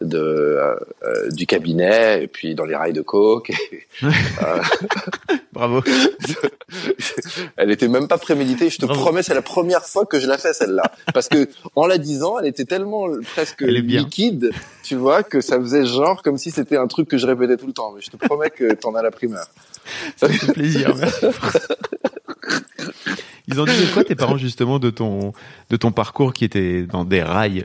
de euh, euh, du cabinet et puis dans les rails de coke. euh, Bravo. elle était même pas préméditée. Je te promets, c'est la première fois que je la fais celle-là, parce que en la disant, elle était tellement presque liquide, tu vois, que ça faisait genre comme si c'était un truc que je répétais tout le temps. Mais je te promets que t'en as la primeur. Ça fait plaisir. Merci. Ils ont dit quoi tes parents justement de ton de ton parcours qui était dans des rails?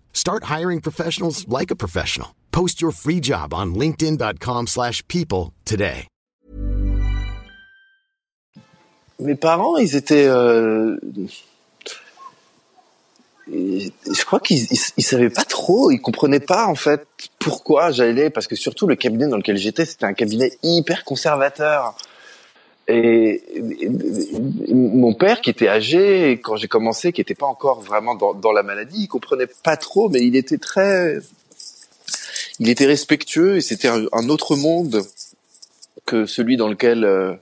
Start hiring professionals like a professional. Post your free job on linkedin.com/people today. Mes parents, ils étaient euh, je crois qu'ils ils, ils savaient pas trop, ils comprenaient pas en fait pourquoi j'allais parce que surtout le cabinet dans lequel j'étais, c'était un cabinet hyper conservateur. Et, mon père qui était âgé quand j'ai commencé, qui était pas encore vraiment dans, la maladie, il comprenait pas trop, mais il était très, il était respectueux et c'était un, autre monde que celui dans lequel euh,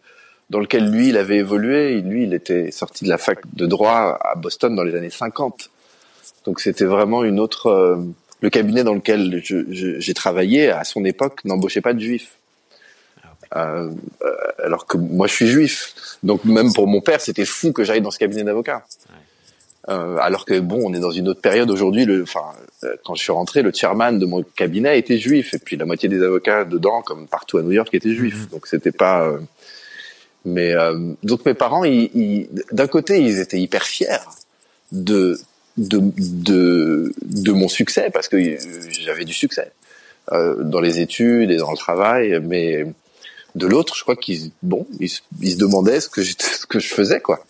dans lequel lui il avait évolué. Lui, il était sorti de la fac de droit à Boston dans les années 50. Donc c'était vraiment une autre. euh, le cabinet dans lequel j'ai travaillé à son époque n'embauchait pas de juifs. Euh, alors que moi je suis juif. Donc même pour mon père, c'était fou que j'aille dans ce cabinet d'avocat. Euh, alors que bon, on est dans une autre période aujourd'hui. Enfin, euh, quand je suis rentré, le chairman de mon cabinet était juif, et puis la moitié des avocats dedans, comme partout à New York, étaient juifs. Donc c'était pas. euh, mais euh, donc mes parents, ils, ils- d'un côté, ils étaient hyper fiers de de de, de mon succès parce que euh, j'avais du succès euh, dans les études et dans le travail, mais de l'autre, je crois qu'ils bon, ils, se- ils se demandaient ce que j'étais- ce que je faisais quoi.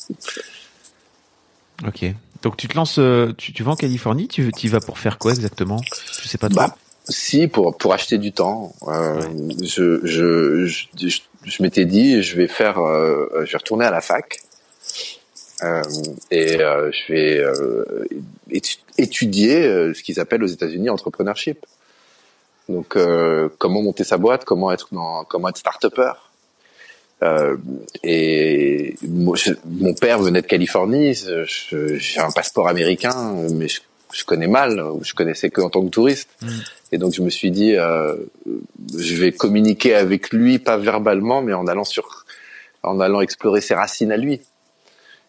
Ok. Donc tu te lances, euh, tu, tu vas en Californie, tu y vas pour faire quoi exactement? Je sais pas trop. Bah, si pour pour acheter du temps, euh, je, je je je je m'étais dit je vais faire, euh, je vais retourner à la fac euh, et je vais étu- étudier ce qu'ils appellent aux États-Unis entrepreneurship. Donc euh, comment monter sa boîte, comment être dans, comment être start-upper. Euh, et moi, je- mon père venait de Californie, j'ai un passeport américain, mais je, je connais mal, je connaissais que en tant que touriste. Et donc je me suis dit, euh, je vais communiquer avec lui, pas verbalement, mais en allant sur, en allant explorer ses racines à lui.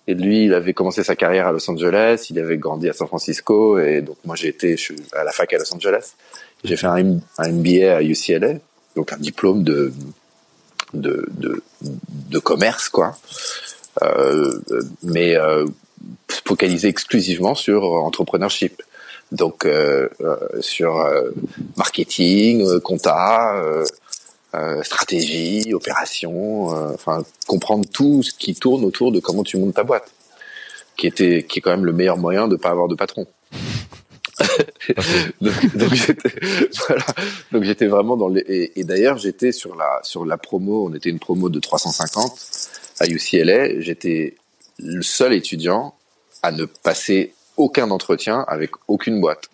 Et lui, il avait commencé sa carrière à Los Angeles, il avait grandi à San Francisco, et donc moi j'ai été je suis à la fac à Los Angeles. J'ai fait un, MBA à UCLA, donc un diplôme de de de, de commerce quoi, euh, mais euh, focalisé exclusivement sur entrepreneurship. Donc euh, euh, sur euh, marketing, euh, compta, stratégie, opération, enfin comprendre tout ce qui tourne autour de comment tu montes ta boîte, qui était qui est quand même le meilleur moyen de pas avoir de patron. donc j'étais vraiment dans les et, d'ailleurs j'étais sur la sur la promo on était une promo de 350 à UCLA j'étais le seul étudiant à ne passer aucun entretien avec aucune boîte.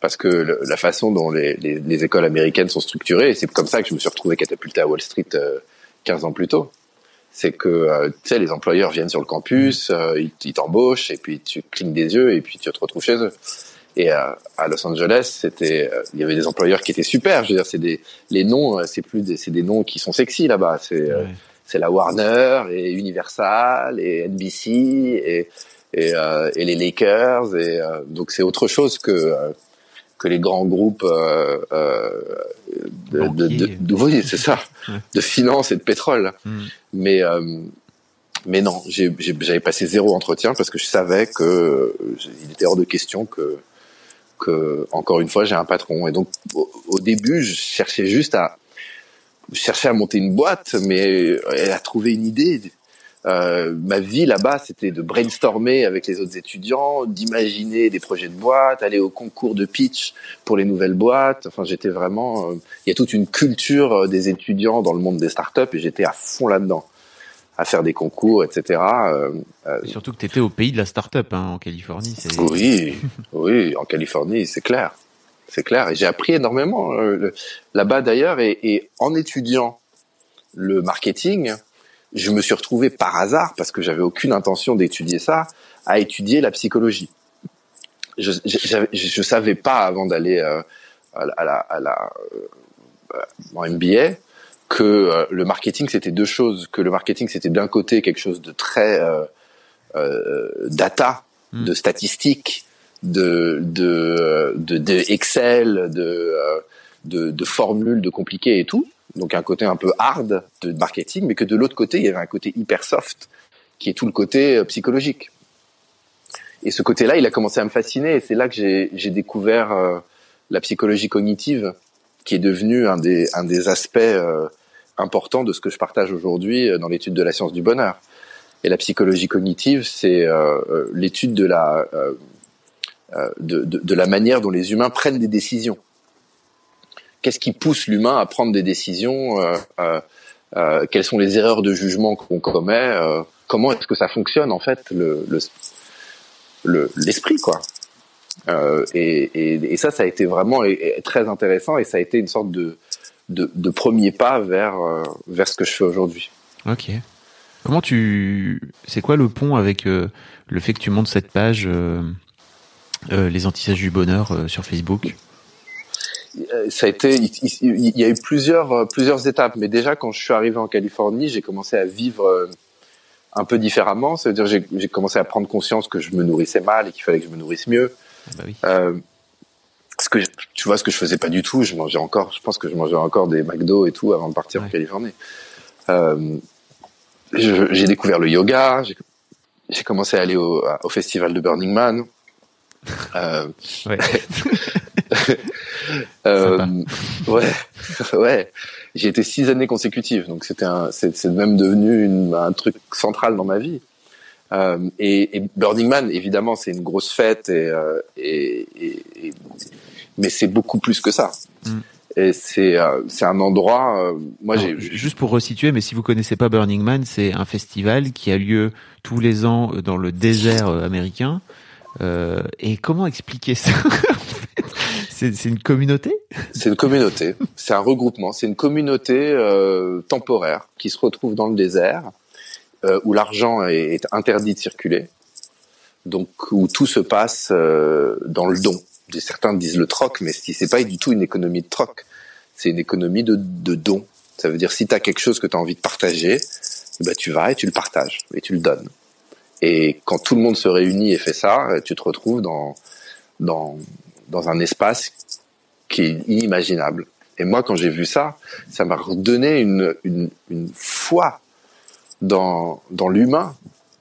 Parce que la façon dont les, les, les écoles américaines sont structurées c'est comme ça que je me suis retrouvé catapulté à Wall Street euh, 15 ans plus tôt c'est que euh, tu sais les employeurs viennent sur le campus euh, ils ils t'embauchent et puis tu clignes des yeux et puis tu te retrouves chez eux et euh, à Los Angeles, c'était, euh, il y avait des employeurs qui étaient super. Je veux dire, c'est des, les noms, euh, c'est plus, des, c'est des noms qui sont sexy là-bas. C'est, Ouais. c'est la Warner et Universal et NBC et et, euh, et les Lakers et euh, donc c'est autre chose que euh, que les grands groupes euh, euh, de, de, de, Banquiers. de- oui, c'est ça, de finance et de pétrole. Mm. Mais euh, mais non, j'avais passé zéro entretien parce que je savais que il était hors de question que que encore une fois j'ai un patron. Et donc au, début, je cherchais juste à je cherchais à monter une boîte, mais à trouver une idée. Euh, ma vie là-bas, c'était de brainstormer avec les autres étudiants, d'imaginer des projets de boîte, aller au concours de pitch pour les nouvelles boîtes. Enfin, j'étais vraiment. euh, Il y a toute une culture euh, des étudiants dans le monde des startups et j'étais à fond là-dedans, à faire des concours, etc. Euh, euh, Et Surtout que tu étais au pays de la start-up hein, en Californie. Oui, oui, en Californie, c'est clair, c'est clair. Et j'ai appris énormément euh, là-bas d'ailleurs. Et, et en étudiant le marketing, je me suis retrouvé par hasard, parce que j'avais aucune intention d'étudier ça, à étudier la psychologie. Je, je savais pas avant d'aller euh, à la, à la, à la euh, en MBA que euh, le marketing c'était deux choses. Que le marketing c'était d'un côté quelque chose de très euh, euh, data, Mm. de statistiques, de de, de, de Excel, de, euh, de de formules, de compliquées et tout. donc un côté un peu hard de marketing, mais que de l'autre côté, il y avait un côté hyper soft, qui est tout le côté psychologique. Et ce côté-là, il a commencé à me fasciner, et c'est là que j'ai découvert euh, la psychologie cognitive, qui est devenue un des, un des aspects euh, importants de ce que je partage aujourd'hui dans l'étude de la science du bonheur. Et la psychologie cognitive, c'est l'étude de la de, de, la manière dont les humains prennent des décisions qu'est-ce qui pousse l'humain à prendre des décisions euh, euh, euh, Quelles sont les erreurs de jugement qu'on commet Comment est-ce que ça fonctionne en fait le l'esprit quoi et, ça, ça a été vraiment très intéressant et ça a été une sorte de, de, premier pas vers, vers ce que je fais aujourd'hui. Ok. Comment tu, c'est quoi le pont avec le fait que tu montes cette page, les antisages du bonheur sur Facebook? Euh, ça a été, il, y a eu plusieurs euh, plusieurs étapes, mais déjà quand je suis arrivé en Californie, j'ai commencé à vivre euh, un peu différemment. C'est-à-dire j'ai j'ai commencé à prendre conscience que je me nourrissais mal et qu'il fallait que je me nourrisse mieux. Ah bah oui. Ce que tu vois ce que je faisais pas du tout, je mangeais encore, je pense que je mangeais encore des McDo et tout avant de partir en Californie. Euh, j'ai découvert le yoga, j'ai commencé à aller au, au festival de Burning Man. Euh, ouais. euh, ouais, ouais. J'ai été six années consécutives, donc c'était c'est, même devenu une, un truc central dans ma vie. Euh, et, et, Burning Man, évidemment, c'est une grosse fête, et, euh, et, et mais c'est beaucoup plus que ça. Mm. Et c'est euh, c'est un endroit. Euh, moi, j'ai juste pour resituer, mais si vous connaissez pas Burning Man, c'est un festival qui a lieu tous les ans dans le désert américain. Euh, et comment expliquer ça C'est une communauté? C'est une communauté. C'est un regroupement. C'est une communauté euh, temporaire qui se retrouve dans le désert euh, où l'argent est, interdit de circuler, donc où tout se passe euh, dans le don. Certains disent le troc, mais c'est pas du tout une économie de troc. C'est une économie de, don. Ça veut dire si tu as quelque chose que tu as envie de partager, bah tu vas et tu le partages et tu le donnes. Et quand tout le monde se réunit et fait ça, tu te retrouves dans dans dans un espace qui est inimaginable. Et moi, quand j'ai vu ça, ça m'a redonné une, une, une foi dans, dans l'humain.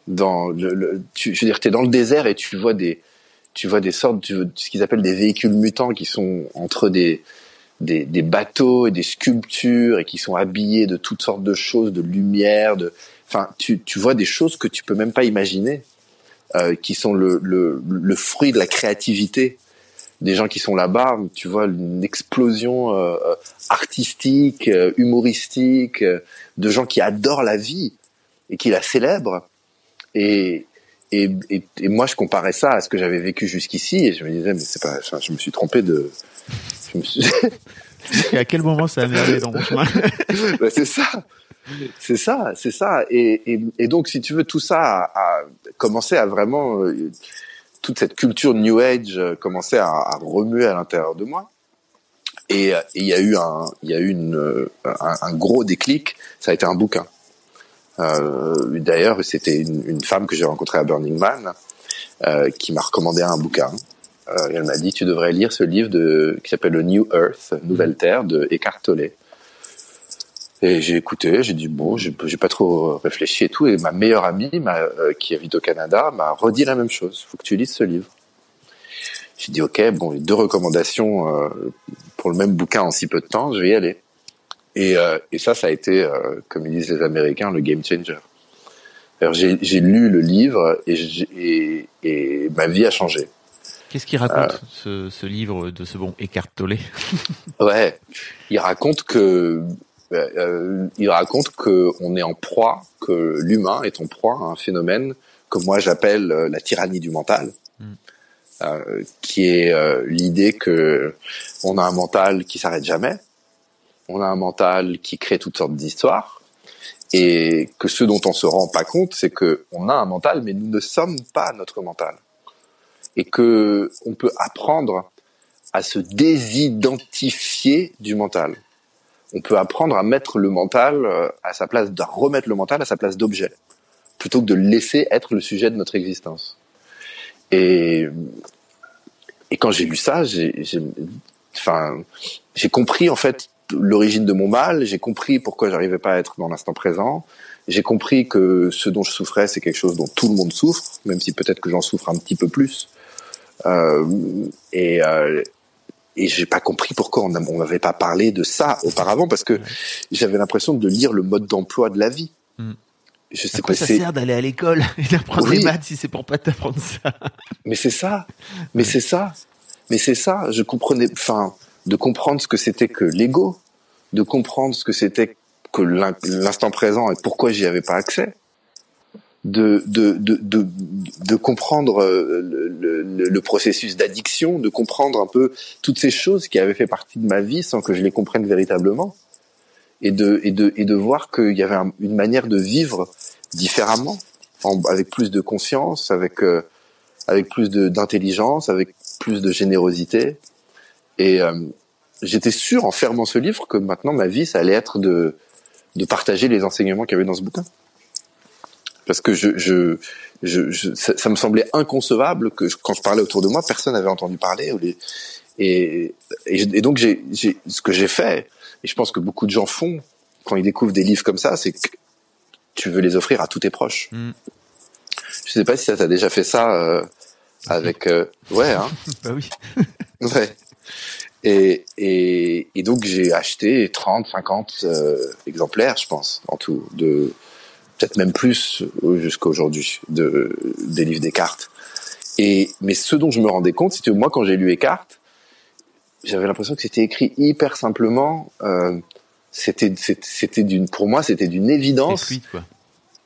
Tu, je veux dire, tu es dans le désert et tu vois des, tu vois des sortes, de, ce qu'ils appellent des véhicules mutants qui sont entre des, des, bateaux et des sculptures et qui sont habillés de toutes sortes de choses, de lumière, de, enfin, tu, tu vois des choses que tu peux même pas imaginer, euh, qui sont le, le, le fruit de la créativité des gens qui sont là-bas, tu vois une explosion euh, artistique, euh, humoristique, euh, de gens qui adorent la vie et qui la célèbrent. Et, et, et, moi, je comparais ça à ce que j'avais vécu jusqu'ici et je me disais, mais c'est pas, je me suis trompé de. Je me suis... et à quel moment ça a merdé dans mon chemin? Bah, C'est ça. C'est ça, c'est ça. Et, et, et, donc, si tu veux, tout ça a, a commencé à vraiment toute cette culture New Age euh, commençait à, à remuer à l'intérieur de moi. Et euh, il y a eu un, il y a eu une, euh, un, un, gros déclic. Ça a été un bouquin. Euh, D'ailleurs, c'était une, femme que j'ai rencontrée à Burning Man euh, qui m'a recommandé un bouquin. Euh, elle m'a dit tu devrais lire ce livre qui s'appelle le New Earth, Nouvelle Terre de Eckhart Tolle. Et j'ai écouté, j'ai dit bon, j'ai pas trop réfléchi et tout. Et ma meilleure amie, qui habite au Canada, m'a redit la même chose. Faut que tu lises ce livre. J'ai dit ok, bon, deux recommandations pour le même bouquin en si peu de temps, je vais y aller. Et, euh, et ça, ça a été, comme ils disent les Américains, le game changer. J'ai lu le livre et, et, et, ma vie a changé. Qu'est-ce qu'il raconte ce, ce, livre de ce bon Eckhart Tolle? Ouais, il raconte que euh, il raconte qu'on est en proie, que l'humain est en proie à un phénomène que moi j'appelle euh, la tyrannie du mental, euh, qui est euh, l'idée que on a un mental qui s'arrête jamais, on a un mental qui crée toutes sortes d'histoires, et que ce dont on se rend pas compte, c'est que on a un mental, mais nous ne sommes pas notre mental, et que on peut apprendre à se désidentifier du mental. On peut apprendre à mettre le mental euh, à sa place, à remettre le mental à sa place d'objet, plutôt que de laisser être le sujet de notre existence. Et, et quand j'ai lu ça, j'ai, enfin, j'ai compris en fait l'origine de mon mal, j'ai compris pourquoi j'arrivais pas à être dans l'instant présent. J'ai compris que ce dont je souffrais, c'est quelque chose dont tout le monde souffre, même si peut-être que j'en souffre un petit peu plus. Euh, et euh, et j'ai pas compris pourquoi on m'avait pas parlé de ça auparavant parce que j'avais l'impression de lire le mode d'emploi de la vie. Mm. Je sais À quoi pas. ça sert d'aller à l'école et d'apprendre Oui. les maths si c'est pour pas t'apprendre ça? Mais c'est ça. Mais c'est ça. Mais c'est ça. Je comprenais, enfin, de comprendre ce que c'était que l'ego, de comprendre ce que c'était que l'in- l'instant présent et pourquoi j'y avais pas accès, de de de de, de comprendre euh, le, le, le processus d'addiction, de comprendre un peu toutes ces choses qui avaient fait partie de ma vie sans que je les comprenne véritablement, et de et de et de voir qu'il y avait un- une manière de vivre différemment, en- avec plus de conscience, avec euh, avec plus d'intelligence, avec plus de générosité. Et euh, j'étais sûr en fermant ce livre que maintenant ma vie, ça allait être de de partager les enseignements qu'il y avait dans ce bouquin. Parce que je, je, je, je- ça, ça me semblait inconcevable que quand je parlais autour de moi, personne n'avait entendu parler. ou les- Et, et, et donc j'ai, ce que j'ai fait, et je pense que beaucoup de gens font quand ils découvrent des livres comme ça, c'est que tu veux les offrir à tous tes proches. Mm. Je sais pas si ça t'a déjà fait ça euh, avec euh, ouais hein Bah oui. ouais et et, et donc j'ai acheté 30 50 euh, exemplaires je pense en tout de peut-être même plus euh, jusqu'à aujourd'hui de des livres Descartes et mais ce dont je me rendais compte c'était que moi quand j'ai lu Descartes j'avais l'impression que c'était écrit hyper simplement euh, c'était c'était- d'une pour moi c'était d'une C'est évidence.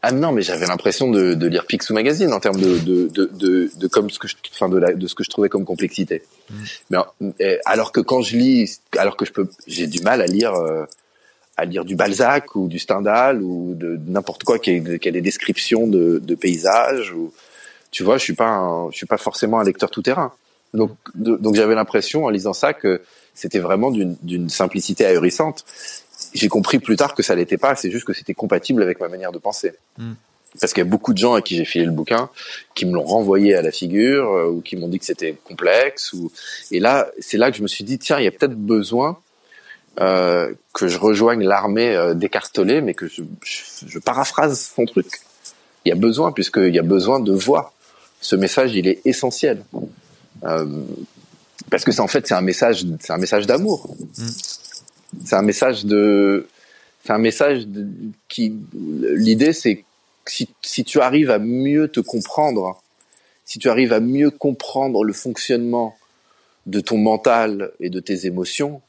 Ah non, mais j'avais l'impression de, de lire Picsou Magazine en termes de, de, de, de, de comme ce que je, enfin de, la, de ce que je trouvais comme complexité. Mais euh, alors que quand je lis, alors que je peux, j'ai du mal à lire, euh, à lire du Balzac ou du Stendhal ou de, n'importe quoi qui ait des descriptions de, de paysages ou, tu vois, je suis pas, un, je suis pas forcément un lecteur tout terrain. Donc, donc j'avais l'impression en lisant ça que c'était vraiment d'une d'une simplicité ahurissante j'ai compris plus tard que ça l'était pas, c'est juste que c'était compatible avec ma manière de penser. Mm. Parce qu'il y a beaucoup de gens à qui j'ai filé le bouquin qui me l'ont renvoyé à la figure euh, ou qui m'ont dit que c'était complexe. Ou... Et là, c'est là que je me suis dit, tiens, il y a peut-être besoin euh, que je rejoigne l'armée euh, d'Écartolé, mais que je, je, je paraphrase son truc. Il y a besoin, puisqu'il y a besoin de voix. Ce message, il est essentiel. Euh, parce que c'est en fait, c'est un message, c'est un message d'amour. C'est un message de, c'est un message qui, l'idée c'est si, si tu arrives à mieux te comprendre, si tu arrives à mieux comprendre le fonctionnement de ton mental et de tes émotions,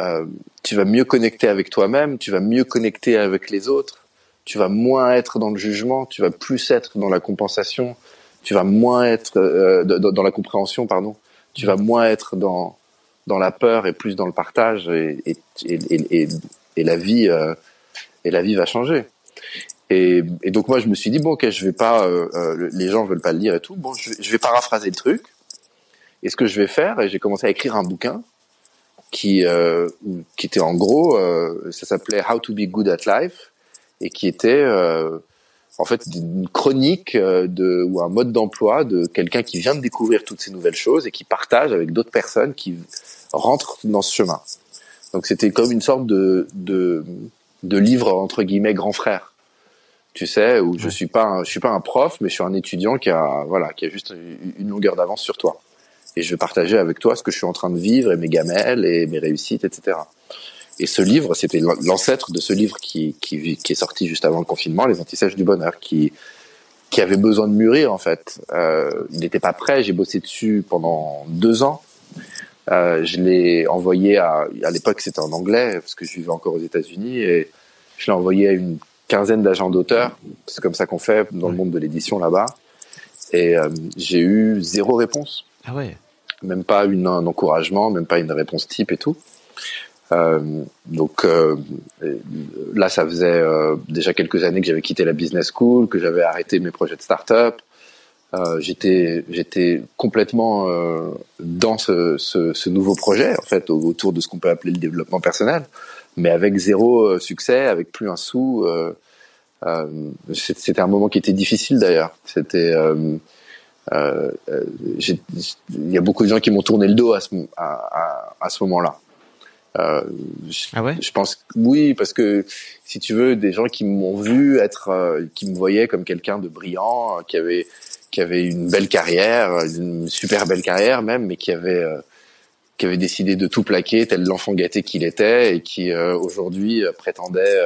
euh, tu vas mieux connecter avec toi-même, tu vas mieux connecter avec les autres, tu vas moins être dans le jugement, tu vas plus être dans la compensation, tu vas moins être euh, dans la compréhension, pardon, tu vas moins être dans dans la peur et plus dans le partage et et et, et, et- la vie euh, et la vie va changer. Et, et donc moi je me suis dit bon ok je vais pas euh, euh, les gens veulent pas le lire et tout bon je je vais paraphraser le truc et ce que je vais faire et j'ai commencé à écrire un bouquin qui euh, qui était en gros euh, ça s'appelait How to be good at life et qui était euh, en fait une chronique de ou un mode d'emploi de quelqu'un qui vient de découvrir toutes ces nouvelles choses et qui partage avec d'autres personnes qui rentrent dans ce chemin. Donc c'était comme une sorte de de, de livre entre guillemets grand frère. Tu sais où je suis pas un, je suis pas un prof mais je suis un étudiant qui a voilà qui a juste une longueur d'avance sur toi et je vais partager avec toi ce que je suis en train de vivre et mes gamelles et mes réussites etc. Et ce livre, c'était l'ancêtre de ce livre qui, qui, qui est sorti juste avant le confinement, Les Antisèches du Bonheur, qui, qui avait besoin de mûrir en fait. Euh, il n'était pas prêt, j'ai bossé dessus pendant deux ans. Euh, je l'ai envoyé à, à l'époque c'était en anglais, parce que je vivais encore aux États-Unis, et je l'ai envoyé à une quinzaine d'agents d'auteurs. C'est comme ça qu'on fait dans le monde de l'édition là-bas. Et euh, j'ai eu zéro réponse Ah ouais. même pas une, un encouragement, même pas une réponse type et tout. Euh, donc euh, là, ça faisait déjà quelques années que j'avais quitté la business school, que j'avais arrêté mes projets de start-up. Euh, j'étais j'étais complètement euh, dans ce, ce, ce nouveau projet en fait au- autour de ce qu'on peut appeler le développement personnel, mais avec zéro euh, succès, avec plus un sou. Euh, euh, c'était un moment qui était difficile d'ailleurs. C'était euh, euh, euh, il y a beaucoup de gens qui m'ont tourné le dos à ce, à, à, à ce moment-là. Euh, je, Ah ouais? je pense oui, parce que si tu veux, des gens qui m'ont vu être, euh, qui me voyaient comme quelqu'un de brillant, euh, qui avait qui avait une belle carrière, une super belle carrière même, mais qui avait euh, qui avait décidé de tout plaquer, tel l'enfant gâté qu'il était, et qui euh, aujourd'hui euh, prétendait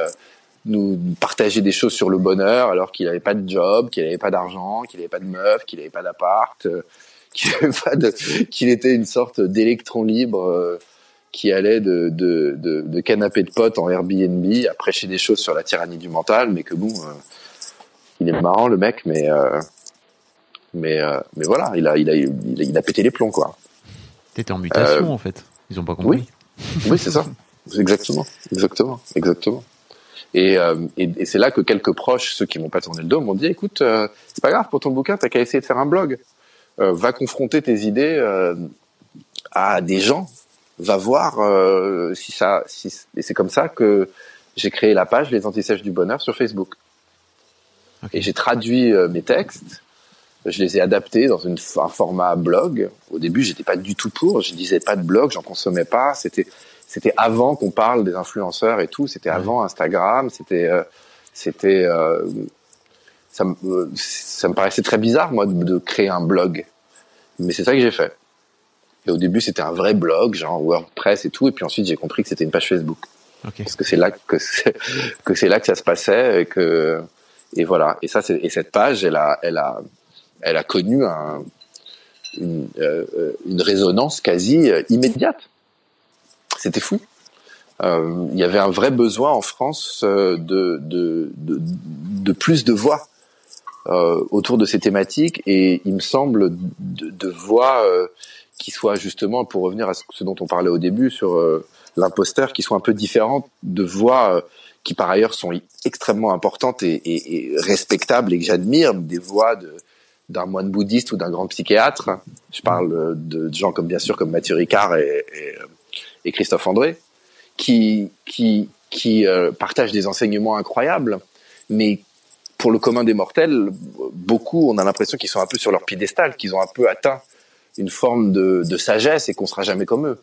nous partager des choses sur le bonheur, alors qu'il n'avait pas de job, qu'il n'avait pas d'argent, qu'il n'avait pas de meuf, qu'il n'avait pas d'appart, qu'il était une sorte d'électron libre qui allait de, de, de, canapé de potes en Airbnb à prêcher des choses sur la tyrannie du mental, mais que bon, il est marrant le mec, mais mais euh, mais voilà, il a il a il a, il a pété les plombs quoi. T'étais en mutation Euh, en fait. Ils ont pas compris. Oui, c'est ça. Exactement, exactement, exactement. Et, euh, et, et c'est là que quelques proches, ceux qui m'ont pas tourné le dos, m'ont dit écoute, c'est pas grave pour ton bouquin, t'as qu'à essayer de faire un blog. Va confronter tes idées à des gens. Va voir si ça. Si, et c'est comme ça que j'ai créé la page Les Antisèches du Bonheur sur Facebook. Ok. Et j'ai traduit mes textes. Je les ai adaptés dans une, un format blog. Au début, j'étais pas du tout pour. Je disais pas de blog, j'en consommais pas. C'était, c'était avant qu'on parle des influenceurs et tout. C'était avant Instagram. C'était, euh, c'était, euh, ça, me, euh, ça me paraissait très bizarre moi de, de créer un blog. Mais c'est ça que j'ai fait. Et au début, c'était un vrai blog, genre WordPress et tout. Et puis ensuite, j'ai compris que c'était une page Facebook Ok. parce que c'est là que c'est que c'est là que ça se passait et que et voilà et ça c'est et cette page elle a elle a elle a connu euh, une résonance quasi euh, immédiate. C'était fou. Euh, il y avait un vrai besoin en France de plus de voix autour de ces thématiques. Et il me semble de, voix qui soient justement pour revenir à ce, dont on parlait au début sur l'imposteur qui soient un peu différentes de voix qui par ailleurs sont extrêmement importantes et, et respectables et que j'admire des voix de d'un moine bouddhiste ou d'un grand psychiatre. Je parle de, gens comme bien sûr comme Mathieu Ricard et, et, euh, et Christophe André qui qui qui euh, partagent des enseignements incroyables. Mais pour le commun des mortels beaucoup on a l'impression qu'ils sont un peu sur leur piédestal qu'ils ont un peu atteint une forme de, de sagesse et qu'on sera jamais comme eux.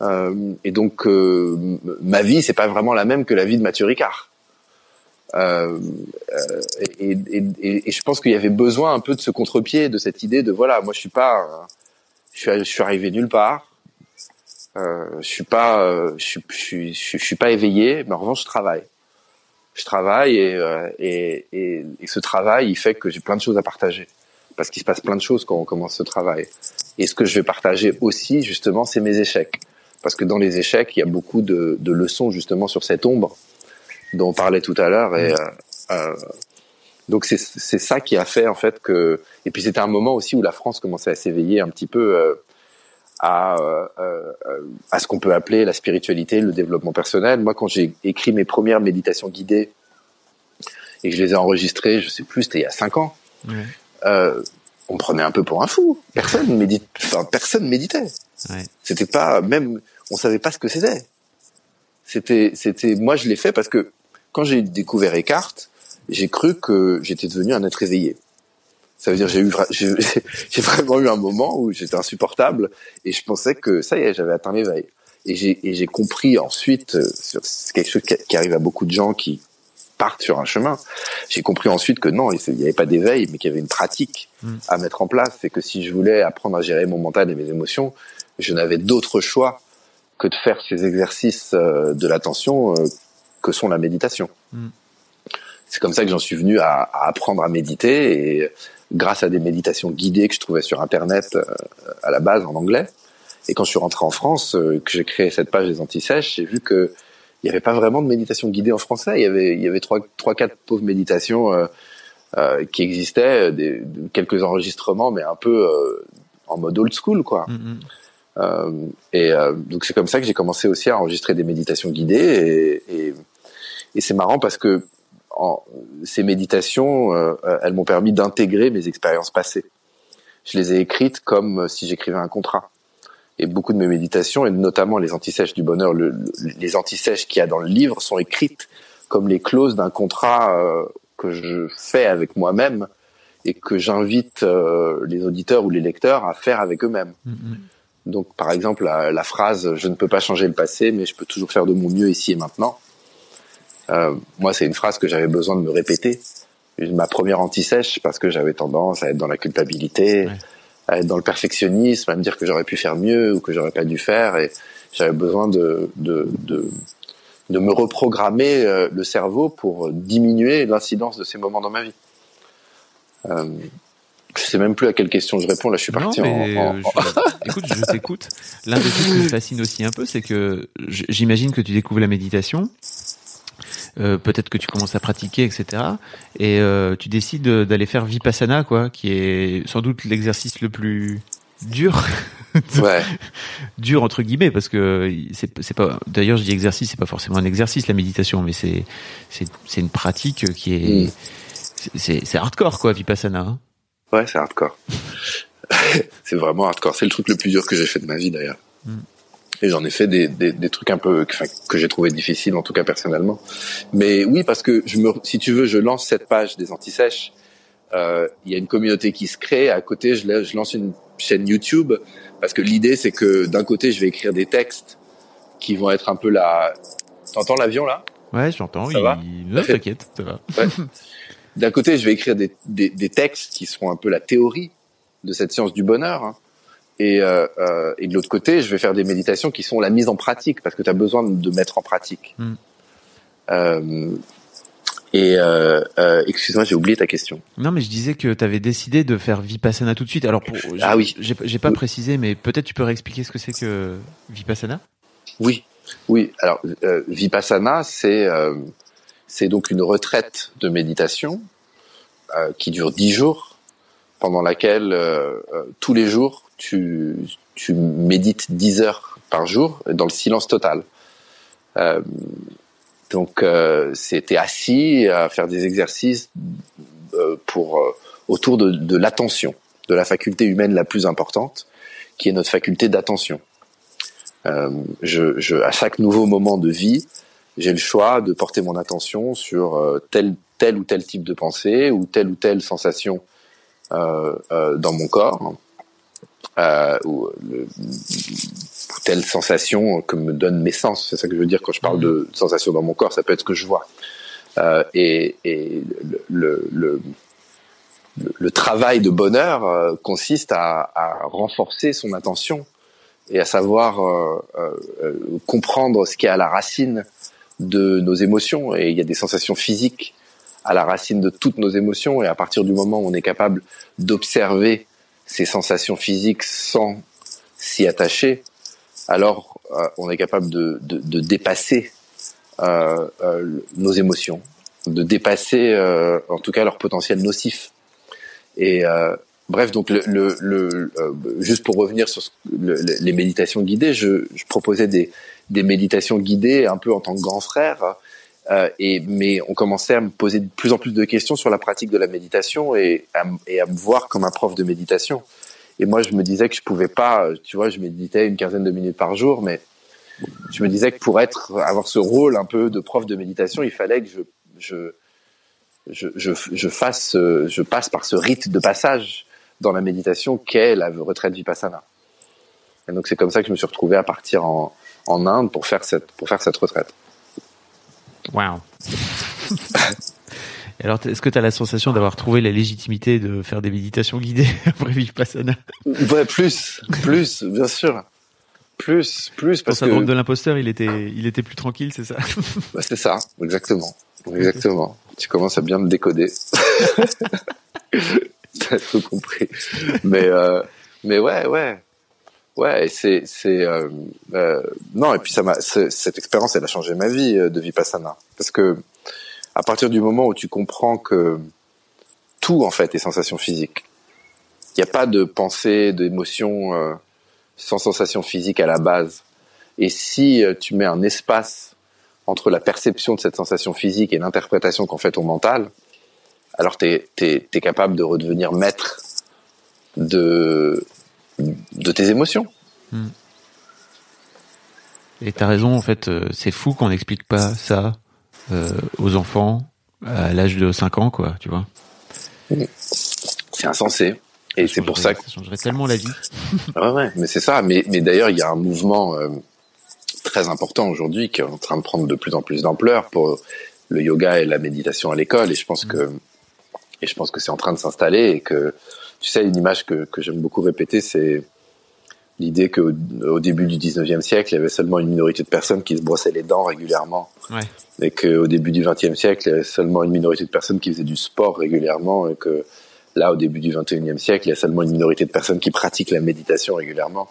Euh, et donc euh, ma vie c'est pas vraiment la même que la vie de Mathieu Ricard. Euh, euh, et, je pense qu'il y avait besoin un peu de ce contre-pied, de cette idée de voilà, moi je suis pas, je suis, arrivé nulle part, euh, je suis pas, je, suis, pas éveillé, mais en revanche je travaille. Je travaille et, ce travail il fait que j'ai plein de choses à partager parce qu'il se passe plein de choses quand on commence ce travail. Et ce que je vais partager aussi justement, c'est mes échecs parce que dans les échecs, il y a beaucoup de leçons justement sur cette ombre dont on parlait tout à l'heure. Et euh, euh, donc c'est c'est ça qui a fait en fait que. Et puis c'était un moment aussi où la France commençait à s'éveiller un petit peu euh, à euh, euh, à ce qu'on peut appeler la spiritualité, le développement personnel. Moi, quand j'ai écrit mes premières méditations guidées et que je les ai enregistrées, je sais plus, c'était il y a cinq ans. Ouais. Euh, on me prenait un peu pour un fou. Personne médite, enfin, personne méditait. Ouais. C'était pas même, on savait pas ce que c'était. C'était, c'était, moi je l'ai fait parce que quand j'ai découvert Eckhart, j'ai cru que j'étais devenu un être éveillé. Ça veut dire j'ai eu, j'ai vraiment eu un moment où j'étais insupportable et je pensais que ça y est, j'avais atteint l'éveil. Et j'ai et j'ai compris ensuite, euh, c'est quelque chose qui, arrive à beaucoup de gens qui partent sur un chemin. J'ai compris ensuite que non, il n'y avait pas d'éveil, mais qu'il y avait une pratique à mettre en place. C'est que si je voulais apprendre à gérer mon mental et mes émotions, je n'avais d'autre choix que de faire ces exercices euh, de l'attention euh, que sont la méditation. C'est comme ça que j'en suis venu à, à apprendre à méditer et grâce à des méditations guidées que je trouvais sur internet euh, à la base en anglais. Et quand je suis rentré en France, euh, que j'ai créé cette page des antisèches, j'ai vu que il n'y avait pas vraiment de méditation guidée en français. Il y avait, il y avait trois, trois, quatre pauvres méditations euh, euh, qui existaient, des, de- quelques enregistrements, mais un peu euh, en mode old school, quoi. Mhm. Euh, et euh, donc c'est comme ça que j'ai commencé aussi à enregistrer des méditations guidées. Et, et, et c'est marrant parce que en, ces méditations, euh, elles m'ont permis d'intégrer mes expériences passées. Je les ai écrites comme si j'écrivais un contrat. Et beaucoup de mes méditations, et notamment les antisèches du bonheur, le, le- les antisèches qu'il y a dans le livre, sont écrites comme les clauses d'un contrat euh, que je fais avec moi-même et que j'invite euh, les auditeurs ou les lecteurs à faire avec eux-mêmes. Mhm. Donc, par exemple, la, la, phrase "Je ne peux pas changer le passé, mais je peux toujours faire de mon mieux ici et maintenant." Euh, moi, c'est une phrase que j'avais besoin de me répéter. Ma première anti-sèche parce que j'avais tendance à être dans la culpabilité, ouais. à être dans le perfectionnisme, à me dire que j'aurais pu faire mieux ou que j'aurais pas dû faire, et j'avais besoin de, de, de de me reprogrammer euh, le cerveau pour diminuer l'incidence de ces moments dans ma vie. Euh, je sais même plus à quelle question je réponds. Là, je suis parti non, en, en... Je, écoute, je t'écoute. L'un des trucs qui me fascine aussi un peu, c'est que j'imagine que tu découvres la méditation. Euh, peut-être que tu commences à pratiquer, etc. Et euh, tu décides d'aller faire vipassana, quoi, qui est sans doute l'exercice le plus dur ouais. dur entre guillemets parce que c'est pas d'ailleurs je dis exercice c'est pas forcément un exercice la méditation mais c'est c'est une pratique qui est mm. c'est c'est hardcore quoi vipassana hein. ouais c'est hardcore c'est vraiment hardcore c'est le truc le plus dur que j'ai fait de ma vie d'ailleurs mm. Et j'en ai fait des, des, des trucs un peu enfin, que j'ai trouvé difficiles en tout cas personnellement. Mais oui parce que je me si tu veux je lance cette page des antisèches. Il euh, y a une communauté qui se crée. À côté je, je lance une chaîne YouTube. Parce que l'idée c'est que d'un côté je vais écrire des textes qui vont être un peu la t'entends l'avion là? Ouais j'entends ça il... va? Non t'inquiète ça va. Ouais. d'un côté je vais écrire des, des, des, textes qui seront un peu la théorie de cette science du bonheur hein. Et, euh, euh, et de l'autre côté je vais faire des méditations qui sont la mise en pratique parce que tu as besoin de mettre en pratique mm. euh, et euh, euh, excuse-moi, j'ai oublié ta question. Non, mais je disais que tu avais décidé de faire Vipassana tout de suite. Alors, pour, ah oui, j'ai pas précisé, mais peut-être tu peux réexpliquer ce que c'est que Vipassana? Oui, oui. Alors, euh, Vipassana, c'est c'est donc une retraite de méditation qui dure dix jours, pendant laquelle tous les jours tu médites dix heures par jour dans le silence total. Donc euh, c'était assis à faire des exercices euh, pour euh, autour de, l'attention, de la faculté humaine la plus importante, qui est notre faculté d'attention. Euh, je, à chaque nouveau moment de vie, j'ai le choix de porter mon attention sur euh, tel, tel ou tel type de pensée ou telle ou telle sensation euh, dans mon corps. Ou le, telle sensation que me donnent mes sens. C'est ça que je veux dire quand je parle de sensation dans mon corps. Ça peut être ce que je vois. Euh, et, et le, le, le, le, travail de bonheur euh, consiste à, à, renforcer son attention et à savoir euh, euh, comprendre ce qui est à la racine de nos émotions. Et il y a des sensations physiques à la racine de toutes nos émotions. Et à partir du moment où on est capable d'observer ces sensations physiques sans s'y attacher, alors euh, on est capable de, de, dépasser euh, euh, nos émotions, de dépasser en tout cas leur potentiel nocif. Et bref, donc le, le, juste pour revenir sur les méditations guidées, je, je, proposais des, des méditations guidées un peu en tant que grand frère. Et mais on commençait à me poser de plus en plus de questions sur la pratique de la méditation et à, me voir comme un prof de méditation. Et moi, je me disais que je pouvais pas, tu vois, je méditais une quinzaine de minutes par jour, mais je me disais que pour avoir ce rôle un peu de prof de méditation, il fallait que je, je, passe par ce rite de passage dans la méditation qu'est la retraite vipassana. Et donc c'est comme ça que je me suis retrouvé à partir en, Inde pour faire cette retraite. Wow. Alors, est-ce que tu as la sensation d'avoir trouvé la légitimité de faire des méditations guidées après Vipassana? Ouais, plus, plus, bien sûr. Plus, plus, parce Ton syndrome de l'imposteur, il était, il était plus tranquille, c'est ça? Bah, C'est ça, exactement. Exactement. Tu commences à bien me décoder. T'as tout compris. Mais, euh, mais ouais, ouais. Ouais, c'est, c'est, euh, euh, non, et puis ça m'a, cette expérience, elle a changé ma vie euh, de Vipassana. Parce que, à partir du moment où tu comprends que tout en fait est sensation physique. Il n'y a pas de pensée, d'émotion euh, sans sensation physique à la base. Et si euh, tu mets un espace entre la perception de cette sensation physique et l'interprétation qu'en fait ton mental, alors tu es, es, es, capable de redevenir maître de, de tes émotions. Hmm. Et t'as raison, en fait, euh, c'est fou qu'on n'explique pas ça euh, aux enfants à l'âge de 5 ans, quoi, tu vois. C'est insensé. Et c'est pour ça que ça changerait tellement la vie. ouais, ouais, mais c'est ça. Mais, mais d'ailleurs, il y a un mouvement euh, très important aujourd'hui qui est en train de prendre de plus en plus d'ampleur pour le yoga et la méditation à l'école. Et je pense que et je pense que c'est en train de s'installer et que tu sais une image que, que j'aime beaucoup répéter, c'est l'idée qu'au au début du 19e siècle, il y avait seulement une minorité de personnes qui se brossaient les dents régulièrement. Ouais. Et qu'au début du 20e siècle, il y avait seulement une minorité de personnes qui faisaient du sport régulièrement. Et que là, au début du 21e siècle, il y a seulement une minorité de personnes qui pratiquent la méditation régulièrement.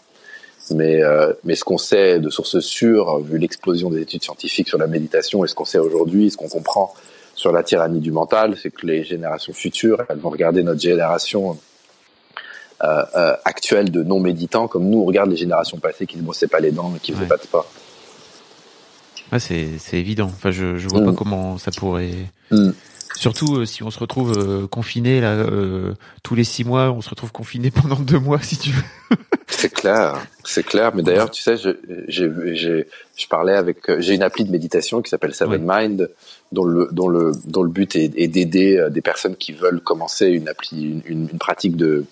Mais, euh, mais ce qu'on sait de sources sûres, vu l'explosion des études scientifiques sur la méditation et ce qu'on sait aujourd'hui, ce qu'on comprend sur la tyrannie du mental, c'est que les générations futures, elles vont regarder notre génération euh, euh, actuelle de non-méditants comme nous, on regarde les générations passées qui ne brossaient pas les dents et qui ne faisaient Ouais. pas de sport. Ouais, c'est c'est évident. Enfin, je je vois Mm. pas comment ça pourrait. Mm. Surtout euh, si on se retrouve euh, confiné là euh, tous les six mois, on se retrouve confiné pendant deux mois si tu veux. C'est clair, c'est clair. Mais d'ailleurs, tu sais, je, j'ai, j'ai, je parlais avec, j'ai une appli de méditation qui s'appelle Seven Mind, dont le, dont le, dont le but est, est d'aider des personnes qui veulent commencer une appli, une, une, une pratique de,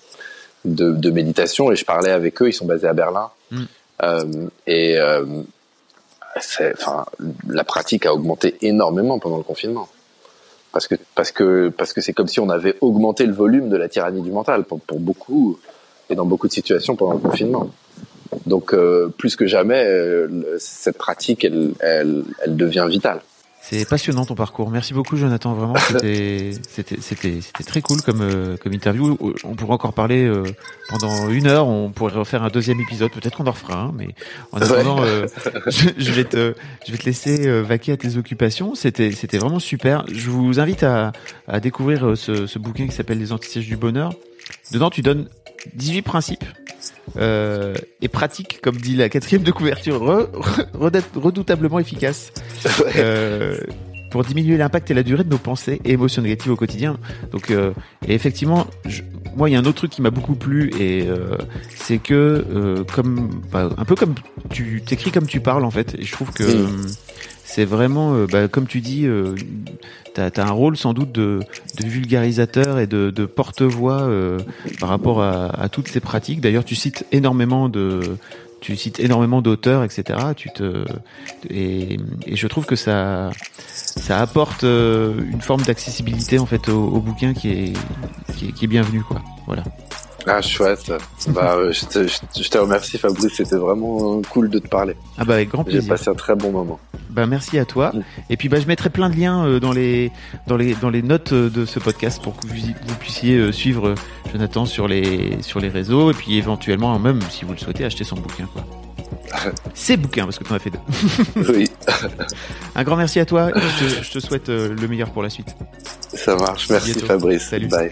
de, de méditation. Et je parlais avec eux. Ils sont basés à Berlin. Mm. Euh, et euh, enfin, la pratique a augmenté énormément pendant le confinement. Parce que, parce que, parce que c'est comme si on avait augmenté le volume de la tyrannie du mental pour, pour beaucoup et dans beaucoup de situations pendant le confinement. Donc, euh, plus que jamais, cette pratique, elle, elle, elle devient vitale. C'est passionnant ton parcours. Merci beaucoup Jonathan. Vraiment, c'était c'était c'était c'était très cool comme euh, comme interview. On pourrait encore parler euh, pendant une heure. On pourrait refaire un deuxième épisode. Peut-être qu'on en refera un. Mais en attendant, euh, je, je vais te je vais te laisser vaquer à tes occupations. C'était c'était vraiment super. Je vous invite à à découvrir ce, ce bouquin qui s'appelle Les antisèches du bonheur. Dedans, tu donnes 18 principes euh, et pratiques, comme dit la quatrième de couverture, re- re- redoutablement efficaces euh, pour diminuer l'impact et la durée de nos pensées et émotions négatives au quotidien. Donc, euh, et effectivement, je- moi, il y a un autre truc qui m'a beaucoup plu et euh, c'est que, euh, comme, bah, un peu comme tu t'écris comme tu parles en fait. Et je trouve que c'est vraiment, euh, bah, comme tu dis, euh, t'as as un rôle sans doute de, vulgarisateur et de, porte-voix euh, par rapport à, toutes ces pratiques. D'ailleurs, tu cites énormément de tu cites énormément d'auteurs, etc. Tu te et, je trouve que ça ça apporte euh, une forme d'accessibilité en fait au, au bouquin qui est, qui est qui est bienvenue quoi. Voilà. Ah, chouette. bah, euh, je, te, je, je te remercie, Fabrice. C'était vraiment euh, cool de te parler. Ah bah avec grand J'ai plaisir. passé un très bon moment. Bah merci à toi. Mm. Et puis bah je mettrai plein de liens euh, dans les dans les dans les notes de ce podcast pour que vous, vous puissiez suivre Jonathan sur les sur les réseaux et puis éventuellement même si vous le souhaitez acheter son bouquin quoi. Ces bouquins parce que tu en as fait deux. Oui, Un grand merci à toi. Je te, je te souhaite le meilleur pour la suite. ça marche. Merci. Fabrice. Salut. Bye.